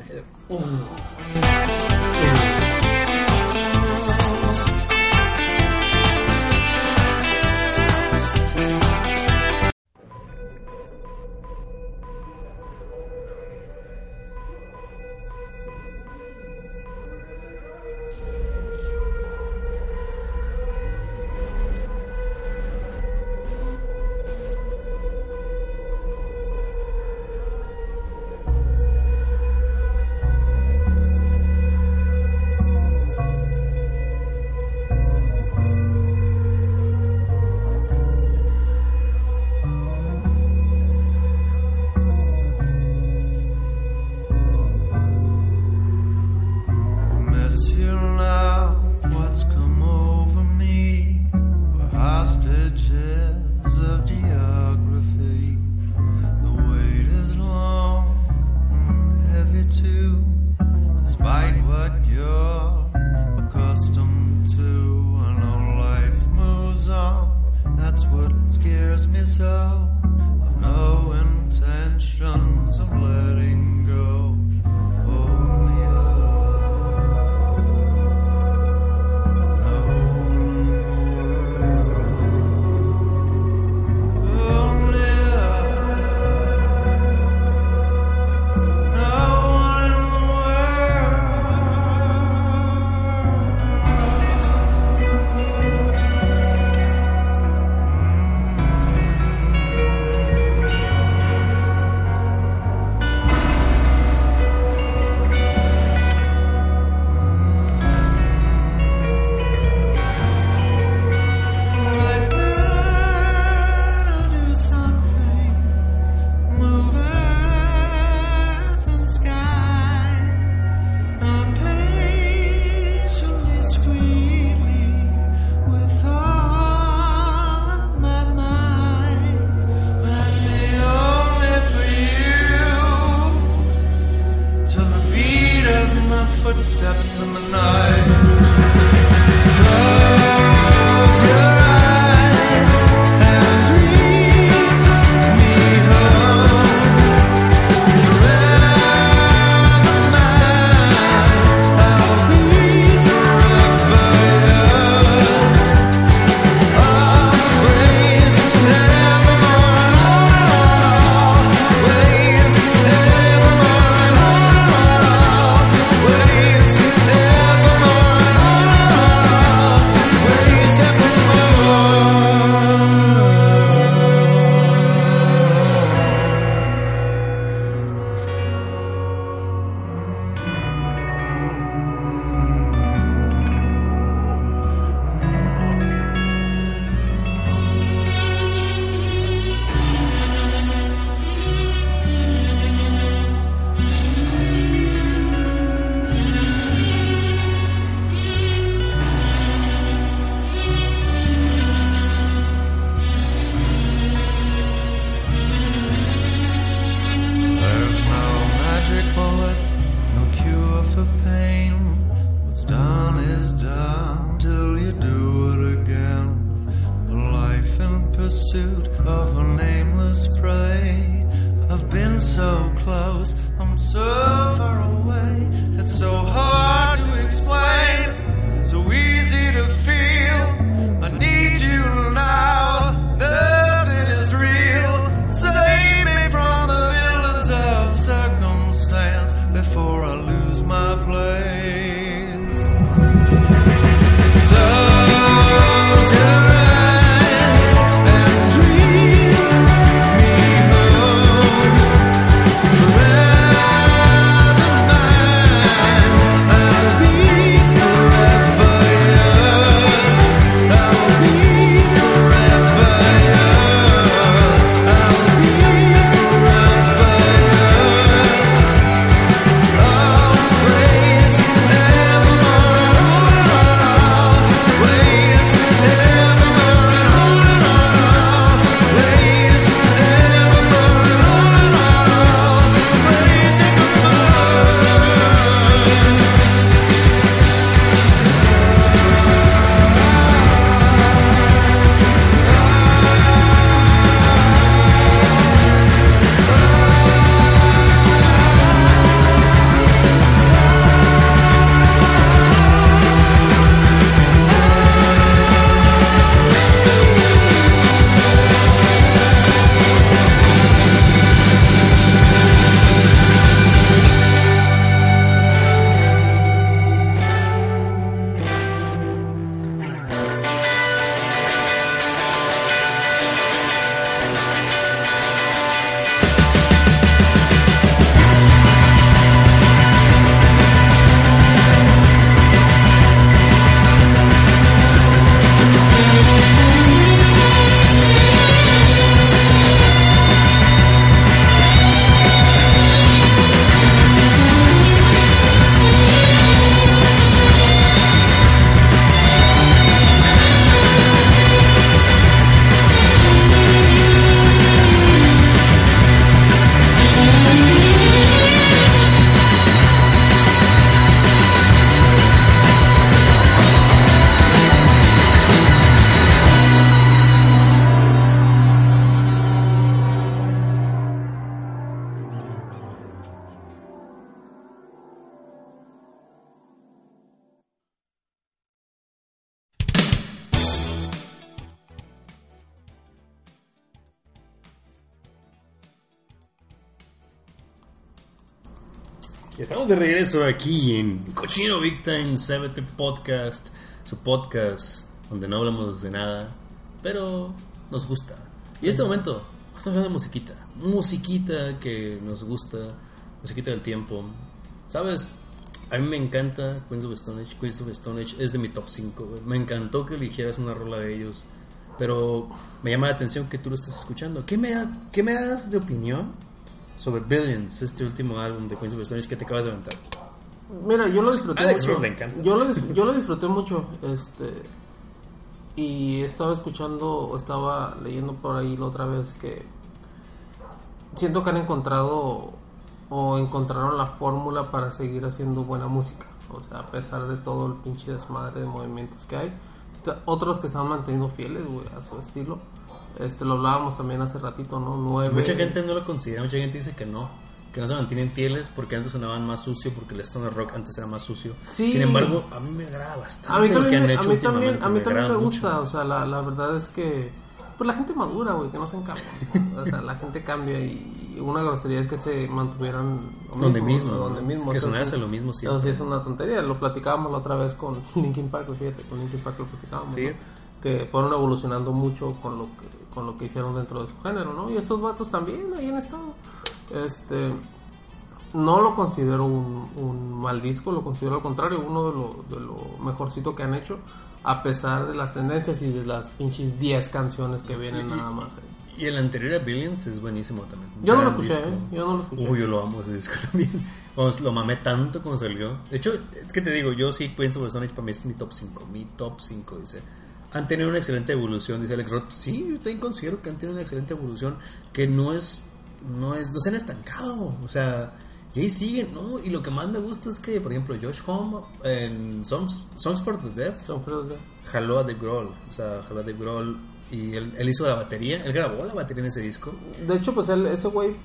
footsteps in the night. Estamos de regreso aquí en Cochino Big Time CBT Podcast, su podcast donde no hablamos de nada, pero nos gusta. Y en este momento estamos hablando de musiquita, musiquita que nos gusta, musiquita del tiempo. ¿Sabes? A mí me encanta Queens of Stone Age. Queens of Stone Age es de mi top 5. güey. Me encantó que eligieras una rola de ellos. Pero me llama la atención que tú lo estés escuchando. ¿Qué me, qué me das de opinión sobre Billions, este último álbum de Queens of Stone que te acabas de aventar? Mira, yo lo disfruté Alex mucho. Encanta. Yo lo, yo lo disfruté mucho. Este. Y estaba escuchando, o estaba leyendo por ahí la otra vez que. Siento que han encontrado. O encontraron la fórmula para seguir haciendo buena música. O sea, a pesar de todo el pinche desmadre de movimientos que hay. Otros que se han mantenido fieles, güey, a su estilo. Este, lo hablábamos también hace ratito, ¿no? Nueve. Mucha gente no lo considera, mucha gente dice que no, que no se mantienen fieles porque antes sonaban más sucio, porque el stoner rock antes era más sucio. Sí. Sin embargo, a mí me agrada bastante A mí lo que también, han me- hecho a mí también, a mí también agrada me gusta, mucho. o sea, la, la verdad es que pues la gente madura, güey, que no se encampa. o sea, la gente cambia y una grosería es que se mantuvieran Donde mismo, mismo. Que o sea, sonase lo mismo siempre. Sí es una tontería, lo platicábamos la otra vez con [laughs] Linkin Park, fíjate, con Linkin Park lo platicábamos, que fueron evolucionando mucho con lo que con lo que hicieron dentro de su género, ¿no? Y estos vatos también ahí han estado. Este no lo considero un, un mal disco, lo considero al contrario, uno de lo, de lo mejorcito que han hecho, a pesar de las tendencias y de las pinches 10 canciones que vienen nada más ahí. Y el anterior a Billions es buenísimo también. Yo no lo escuché, disco. ¿eh? Yo no lo escuché. Uy, yo lo amo ese disco [laughs] también. Vamos, lo mamé tanto como salió. De hecho, es que te digo, yo sí pienso que Age para mí es mi top 5. Mi top 5, dice. Han tenido una excelente evolución, dice Alex Roth. Sí, yo también considero que han tenido una excelente evolución. Que no es. No es. No se han estancado. O sea. Y ahí siguen, ¿no? Y lo que más me gusta es que, por ejemplo, Josh Home en Songs, Songs for the Deaf jaló a Dave Grohl, o sea, jaló a Dave Grohl y él, él hizo la batería, él grabó la batería en ese disco. De hecho, pues él, ese güey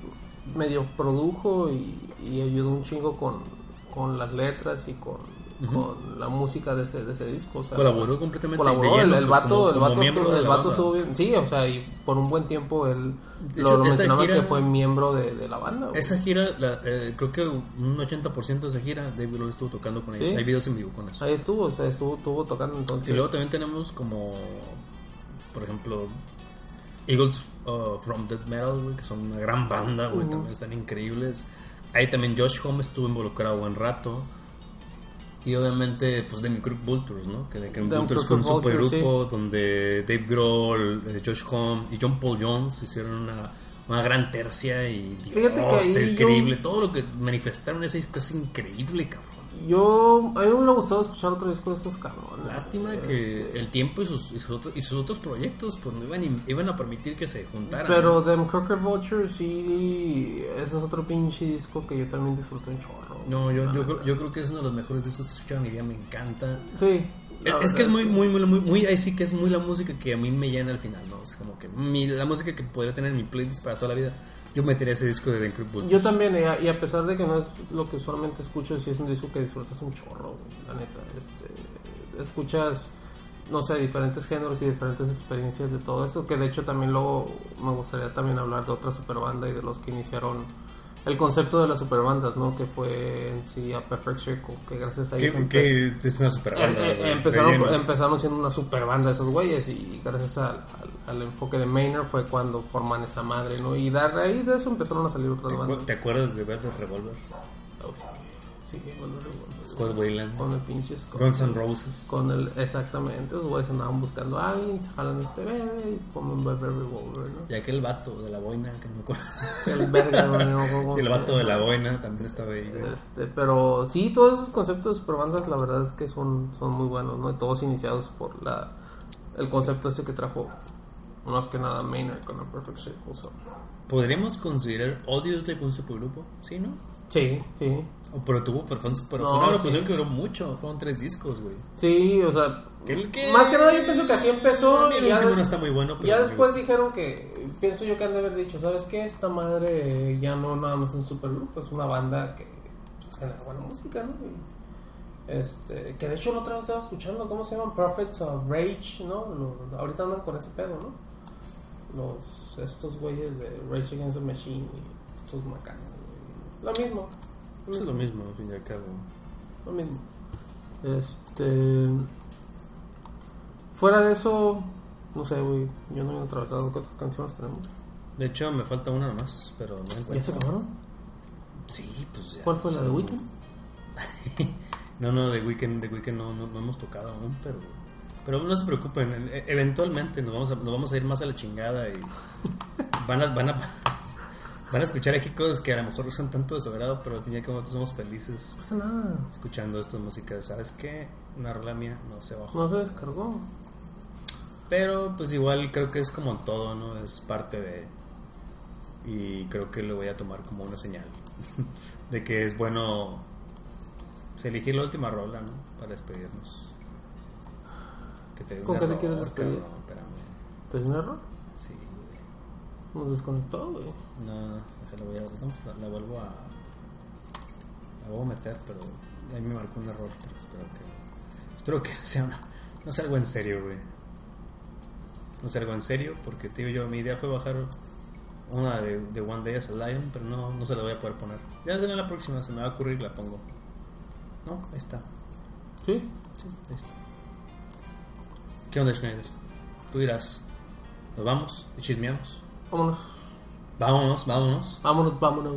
medio produjo y, y ayudó un chingo con, con las letras y con, con la música de ese, de ese disco. o sea, Colaboró completamente Colaboró, de lleno, el, el pues, vato, como- el vato, estuvo, el vato estuvo bien. Sí, o sea, y por un buen tiempo él De lo, hecho, lo esa mencionaba gira- que fue miembro de, de la banda. güey. Esa gira, la- eh, creo que un 80% de esa gira, Dave Grohl estuvo tocando con ellos. Sí. Hay videos en vivo con eso. Ahí estuvo, o sea, estuvo, estuvo tocando entonces. Y luego también tenemos como, por ejemplo, Eagles uh, from Death Metal, güey, que son una gran banda, güey, también están increíbles. Ahí también Josh Homme estuvo involucrado buen rato. Y obviamente, pues Demi Crook Vultures, ¿no? Que de Demi Vultures fue un supergrupo donde Dave Grohl, eh, Josh Homme y John Paul Jones hicieron una, una gran tercia y Dios, yo- increíble. Todo lo que manifestaron en ese disco es increíble, cabrón. Yo, a mí me hubiera gustado escuchar otro disco de estos cabrones. Lástima que el tiempo y sus, y sus, otros, y sus otros proyectos pues no iban, iban a permitir que se juntaran. Pero Them Crooked Vulture sí, ese es otro pinche disco que yo también disfruté un chorro. No, yo, yo, creo- yo creo que es uno de los mejores discos que he escuchado en mi vida, me encanta. Sí. Es, que es muy, muy, muy, muy- ahí sí que es muy la música que a mí me llena al final, ¿no? Es como que mi, la música que podría tener en mi playlist para toda la vida. Yo metería ese disco de Incredible Bulls. Yo también, y a, pesar de que no es lo que usualmente escucho, sí es un disco que disfrutas un chorro, la neta. Este, escuchas, no sé, diferentes géneros y diferentes experiencias de todo eso, que de hecho también luego me gustaría también hablar de otra superbanda y de los que iniciaron el concepto de las superbandas, ¿no? Que fue en sí a Perfect Circle, que gracias a ellos Que, es una super Eh, banda. eh, güey, empezaron, empezaron siendo una super banda esos güeyes y gracias al, al- al enfoque de Maynard fue cuando forman esa madre, ¿no? Y de a raíz de eso empezaron a salir otras ¿Te, bandas. te acuerdas de Velvet Revolver? Oh, sí, sí, bueno, bueno, Wayland. con el pinche Scott. Guns N' Roses. Con el, exactamente, los güeyes andaban buscando a alguien, se jalan este verde y ponen Velvet Revolver, ¿no? Y aquel vato de la boina, que no me acuerdo. El verga, no, [laughs] el vato de la boina también estaba ahí. Este, pero sí, todos esos conceptos de superbandas, la verdad es que son, son muy buenos, ¿no? Todos iniciados por la, el concepto este que trajo, más que nada Maynard con el Perfect Circle. so. ¿Podríamos considerar Audioslave un supergrupo? Sí, ¿no? Sí, sí. Pero tuvo pero fue, pero No, fue una sí. que duró mucho. Fueron tres discos, güey. Sí, o sea, ¿Qué- qué? más que nada yo pienso que así empezó. A mí el y ya, no está muy bueno, pero ya después dijeron que, pienso yo que han de haber dicho, ¿sabes qué? Esta madre ya no nada más es un supergrupo, es una banda que pues, genera buena música, ¿no? Y, este, que de hecho la otra vez estaba escuchando, ¿cómo se llaman? Prophets of Rage, ¿no? Ahorita andan con ese pedo, ¿no? Los, estos güeyes de Rage Against the Machine y estos macanos. Lo mismo. Pues es lo mismo, al fin y al cabo. Lo mismo. Este. Fuera de eso, no sé, güey. Yo no he trabajado cuántas canciones tenemos. De hecho, me falta una más, pero no ¿Ya se encuentro. acabaron? Sí, pues ya. ¿Cuál fue la de Weekend? [laughs] No, no, de Weekend, de Weekend no, no, no hemos tocado aún, pero... Pero no se preocupen, e- eventualmente nos vamos a, nos vamos a ir más a la chingada y van a, van a, van a escuchar aquí cosas que a lo mejor no son tanto de su agrado, pero al fin y al cabo nosotros somos felices No pasa nada. escuchando esta música. ¿Sabes qué? Una rola mía no se bajó. No se descargó. Pero pues igual creo que es como todo, ¿no? Es parte de... Y creo que lo voy a tomar como una señal [laughs] de que es bueno pues, elegir la última rola, ¿no? Para despedirnos. Que te dé ¿Con qué te quieres despedir? cabrón, espérame. ¿Te dio? Sí. Nos desconectó, güey. No, no, déjalo, voy a... No, la, la vuelvo a... La vuelvo a meter, pero ahí me marcó un error, pero espero que... Espero que sea una... No sea algo en serio, güey. No sea algo en serio, porque, tío, yo, mi idea fue bajar una de, de One Day as a Lion, pero no, no se la voy a poder poner. Ya será la próxima, se me va a ocurrir, la pongo. No, ahí está. ¿Sí? Sí, ahí está. ¿Qué onda, Schneider? Tú dirás, ¿nos vamos y chismeamos? Vámonos. Vámonos, vámonos. Vámonos, vámonos.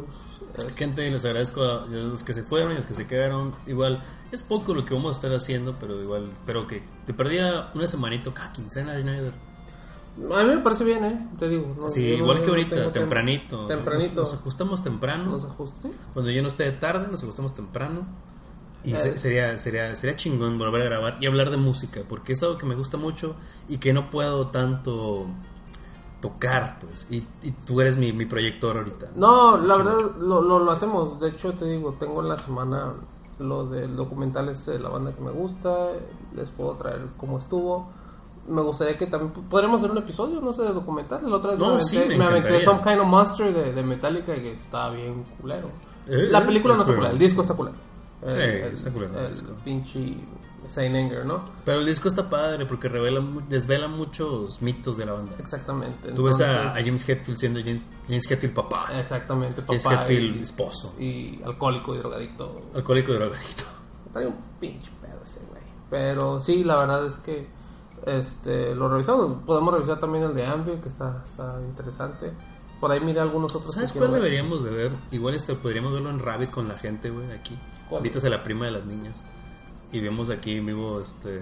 Eh, Gente, les agradezco a los que se fueron y a los que se quedaron. Igual, es poco lo que vamos a estar haciendo, pero igual espero que te perdía una semanito cada quincena, Schneider. A mí me parece bien, ¿eh? Te digo. no- Sí, yo no- igual que ahorita, tempranito. Tempranito. Nos, nos ajustamos temprano. Nos ajuste. Cuando yo no esté de tarde, nos ajustamos temprano. Y Eh. se- sería, sería, sería chingón volver a grabar y hablar de música, porque es algo que me gusta mucho y que no puedo tanto tocar, pues. Y, y tú eres mi, mi proyector ahorita. No, Está la verdad lo, lo, lo hacemos. De hecho, te digo, tengo en la semana lo del documental este de la banda que me gusta. Les puedo traer cómo estuvo. me gustaría que también podríamos hacer un episodio, no sé, de documental. La otra vez No, me sí, aventé, me me aventé. Some Kind of Monster de, de Metallica y que estaba bien culero. Eh, la película de no está culera, el disco está culero. El, Eh, el- está culero el el disco. pinche Saint Anger, ¿no? Pero el disco está padre porque revela, desvela muchos mitos de la banda. Exactamente. Tú ves a, a James Hetfield siendo James, James Hetfield papá. Exactamente, James papá. Hetfield y- esposo. y alcohólico y drogadicto. Alcohólico y drogadicto. Trae un pinche pedo ese güey. Pero sí, la verdad es que este lo revisamos. Podemos revisar también el de Anvil, que está, está interesante. Por ahí miré algunos otros. ¿Sabes cuál deberíamos de ver? Igual este podríamos verlo en Rabbit con la gente, güey, aquí. ¿Cuál? Invitas a la prima de las niñas. Y vemos aquí en vivo este.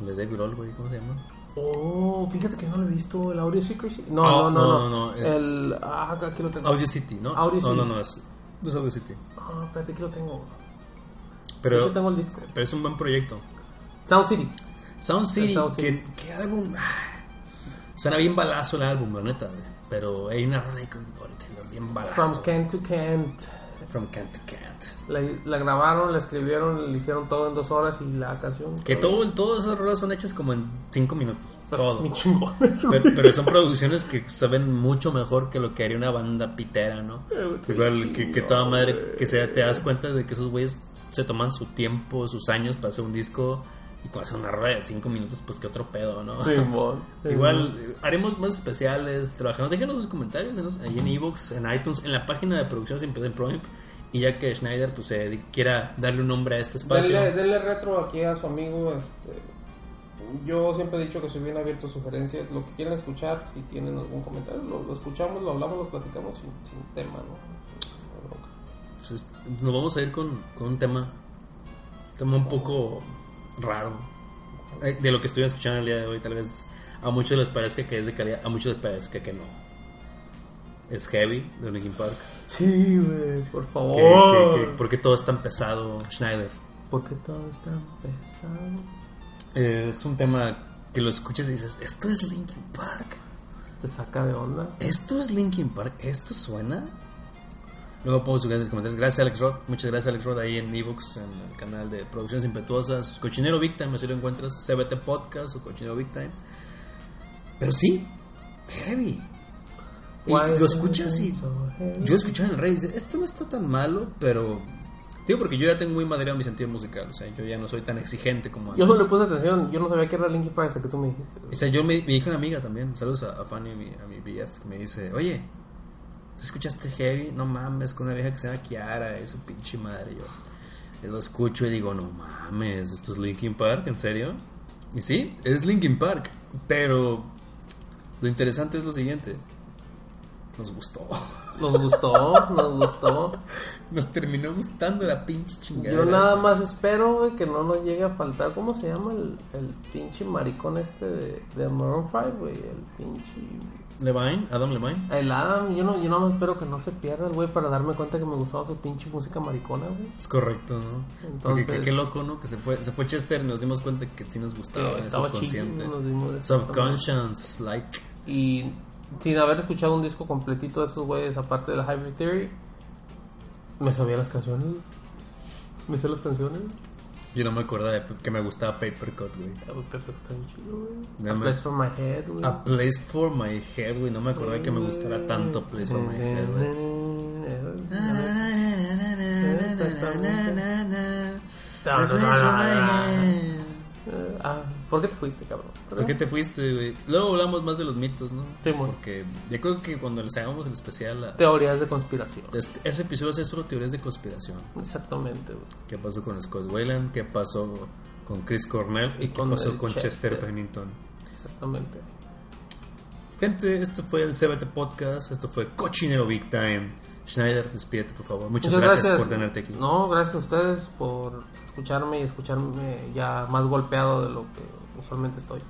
el De David güey, ¿cómo se llama? Oh, fíjate que no lo he visto. ¿El Audio Secrecy? No, Ah, no, no, no, no. no, es- El. Ah, aquí lo tengo. Audio City, ¿no? Audio no, City. no, no, es, no es Audio City. Ah, espérate, aquí lo tengo. Pero, Yo tengo el disco. pero es un buen proyecto. Sound City. Sound City, Sound que, City. que álbum. ah, Suena bien balazo el álbum, la neta, güey. Pero hay una rola ahí con bien balazo. From Kent to Kent. From Kent to Kent. La, la grabaron, la escribieron, le hicieron todo en dos horas y la canción. Que todo, todas esas rolas son hechas como en 5 minutos. Pues, Todo. [laughs] Pero, pero son producciones que saben mucho mejor que lo que haría una banda pitera, ¿no? qué Igual que, que toda madre, que sea, te das cuenta de que esos güeyes se toman su tiempo, sus años para hacer un disco y cuando hacen una rueda de 5 minutos, pues qué otro pedo, ¿no? Simón, [laughs] Igual eh, haremos más especiales, trabajamos. Déjenos sus comentarios denos ahí en ebooks, en iTunes, en la página de producción sin en Prime. Y ya que Schneider pues quiera darle un nombre a este espacio. Denle, denle retro aquí a su amigo. Este, yo siempre he dicho que soy bien abierto a sugerencias. Lo que quieran escuchar, si tienen algún comentario, lo, lo escuchamos, lo hablamos, lo platicamos sin, sin tema, ¿no? Bronca. Pues, nos vamos a ir con, con un tema, tema un poco raro. Eh, De lo que estoy escuchando el día de hoy, tal vez a muchos les parezca que es de calidad, a muchos les parezca que no. Es Heavy de Linkin Park. Sí, güey, por favor. que- ¿Por qué todo es tan pesado, Schneider? ¿Por qué todo está pesado? Eh, es un tema que lo escuchas y dices, esto es Linkin Park. Te saca de onda. ¿Esto es Linkin Park? ¿Esto suena? Luego pongo sus gracias comentarios. Gracias Alex Rod. Muchas gracias Alex Rod ahí en Evox, en el canal de Producciones Impetuosas. Cochinero Big Time, así lo encuentras. CBT Podcast o Cochinero Big Time. Pero sí, heavy. Y lo escuchas y... Yo escuchaba en el rey y dice, esto no está tan malo, pero... Digo, porque yo ya tengo muy madera mi sentido musical. O sea, yo ya no soy tan exigente como Yo antes. no le puse atención. Yo no sabía que era Linkin Park hasta que tú me dijiste. O sea, yo me, me dijo una amiga también, saludos a, a Fanny, a mi, a mi BF, que me dice, oye, ¿tú escuchaste Heavy? No mames, con una vieja que se llama Kiara, y su pinche madre. Yo, lo escucho y digo, no mames, ¿esto es Linkin Park? ¿En serio? Y sí, es Linkin Park, pero lo interesante es lo siguiente. Nos gustó. Nos gustó, nos gustó. Nos terminó gustando la pinche chingada. Yo nada más espero, güey, que no nos llegue a faltar. ¿Cómo se llama el, el pinche maricón este de, de Maroon 5, güey? El pinche. Levine, Adam Levine. El Adam, yo, no, yo más espero que no se pierda el güey para darme cuenta que me gustaba su pinche música maricona, güey. Es correcto, ¿no? Entonces- Porque qué, loco, ¿no? Que se fue, se fue Chester y nos dimos cuenta que sí nos gustaba en subconsciente. chido, nos dimos- Subconscious, like. Y sin haber escuchado un disco completito de estos güeyes, aparte de la Hybrid Theory, me sabía las canciones. Me sé las canciones. Yo no me acordaba de que me gustaba Papercut, güey. Ah, está bien chido, güey. A Place for My Head, güey. A Place for My Head, güey. No me acordaba que me gustara tanto Place for My Head, güey. ¿Por qué te fuiste, cabrón? ¿Por qué te fuiste, güey? Luego hablamos más de los mitos, ¿no? Sí, bueno. Porque yo creo que cuando les hagamos el especial, a- Teorías de conspiración. este- ese episodio ser solo teorías de conspiración. Exactamente, güey. ¿Qué pasó con Scott Wayland? ¿Qué pasó con Chris Cornell? Y ¿Y qué pasó con Chester, Chester. Pennington? Exactamente. Gente, esto fue el CBT Podcast. Esto fue Cochinero Big Time. Schneider, despídete, por favor. Muchas, gracias, por tenerte aquí. No, gracias a ustedes por escucharme y escucharme ya más golpeado de lo que usualmente estoy.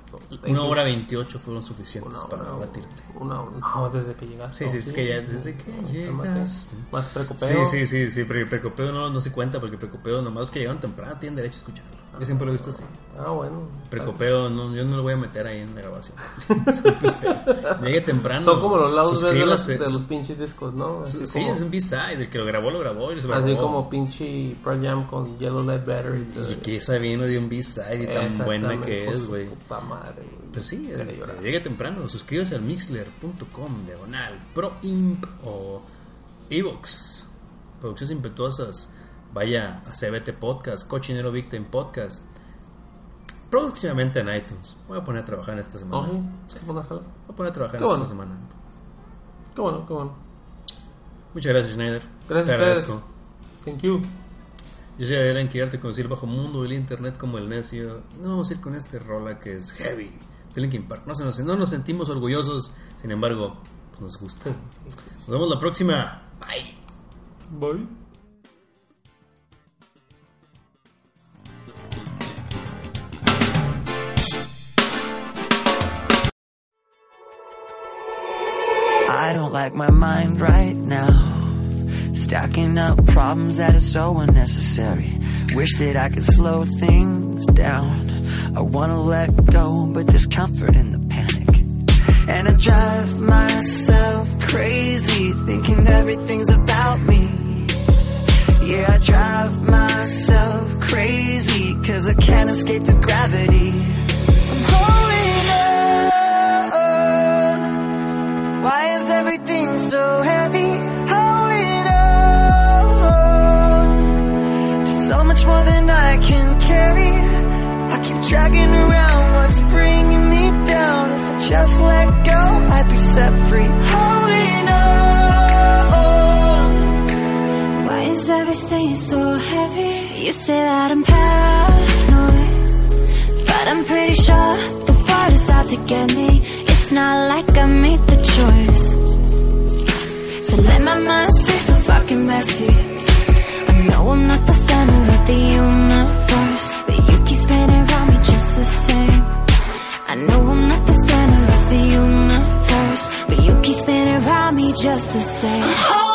Una hora 28 fueron suficientes Una para hora, batirte. Una hora, no, desde que llegaste. Sí, sí, es que ya desde que llegas. Más precopeo. Sí, sí, sí, sí, pero Precopeo no, no se cuenta porque Precopeo nomás los que llegaron temprano tienen derecho a escucharlo. Yo siempre lo he visto así. Ah, bueno. Precopeo, no, yo no lo voy a meter ahí en la grabación. [laughs] Llegue temprano. Son como los lados de los, de los pinches discos, ¿no? Así Sí, como, es un B-side. El que lo grabó, lo grabó. Y lo así grabó. como pinche Pearl Jam con Yellow Lead Battery. Y que esa viene de un B-side y tan buena que es, güey. Puta madre, güey. Pues sí, este, llegue temprano. Suscríbase al mixler.com, diagonal, proimp o evox. Producciones impetuosas. Vaya a CBT Podcast, Cochinero Victim Podcast. Próximamente en iTunes. Voy a poner a trabajar en esta semana. Oh, Voy sí. Sí, a poner a trabajar en bueno. esta semana. Qué bueno, qué bueno. Muchas gracias, Schneider. Gracias Te agradezco. Thank you. Yo soy Adrián Quirarte, conocido bajo mundo del internet como el necio. Y no vamos a ir con este rola que es heavy de Linkin Park. No, se nos, no nos sentimos orgullosos, sin embargo, pues nos gusta. [laughs] Nos vemos la próxima. Bye. Bye. Like my mind right now. Stacking up problems that are so unnecessary. Wish that I could slow things down. I wanna let go, but there's comfort in the panic. And I drive myself crazy, thinking everything's about me. Yeah, I drive myself crazy, cause I can't escape the gravity. Why is everything so heavy? Holding on to so much more than I can carry. I keep dragging around what's bringing me down. If I just let go, I'd be set free. Holding on. Why is everything so heavy? You say that I'm paranoid, but I'm pretty sure the is out to get me. Not like I made the choice. So let my mind stay so fucking messy. I know I'm not the center of the universe, but you keep spinning around me just the same. I know I'm not the center of the universe, but you keep spinning around me just the same. Oh,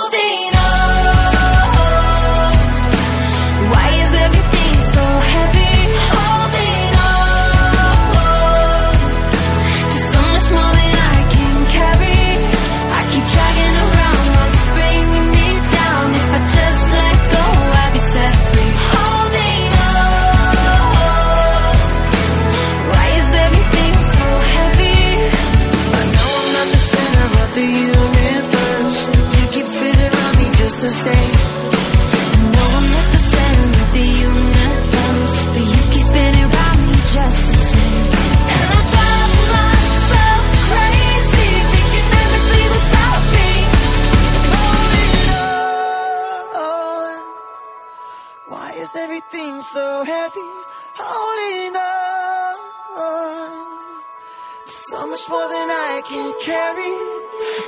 I can carry.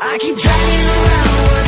I keep dragging around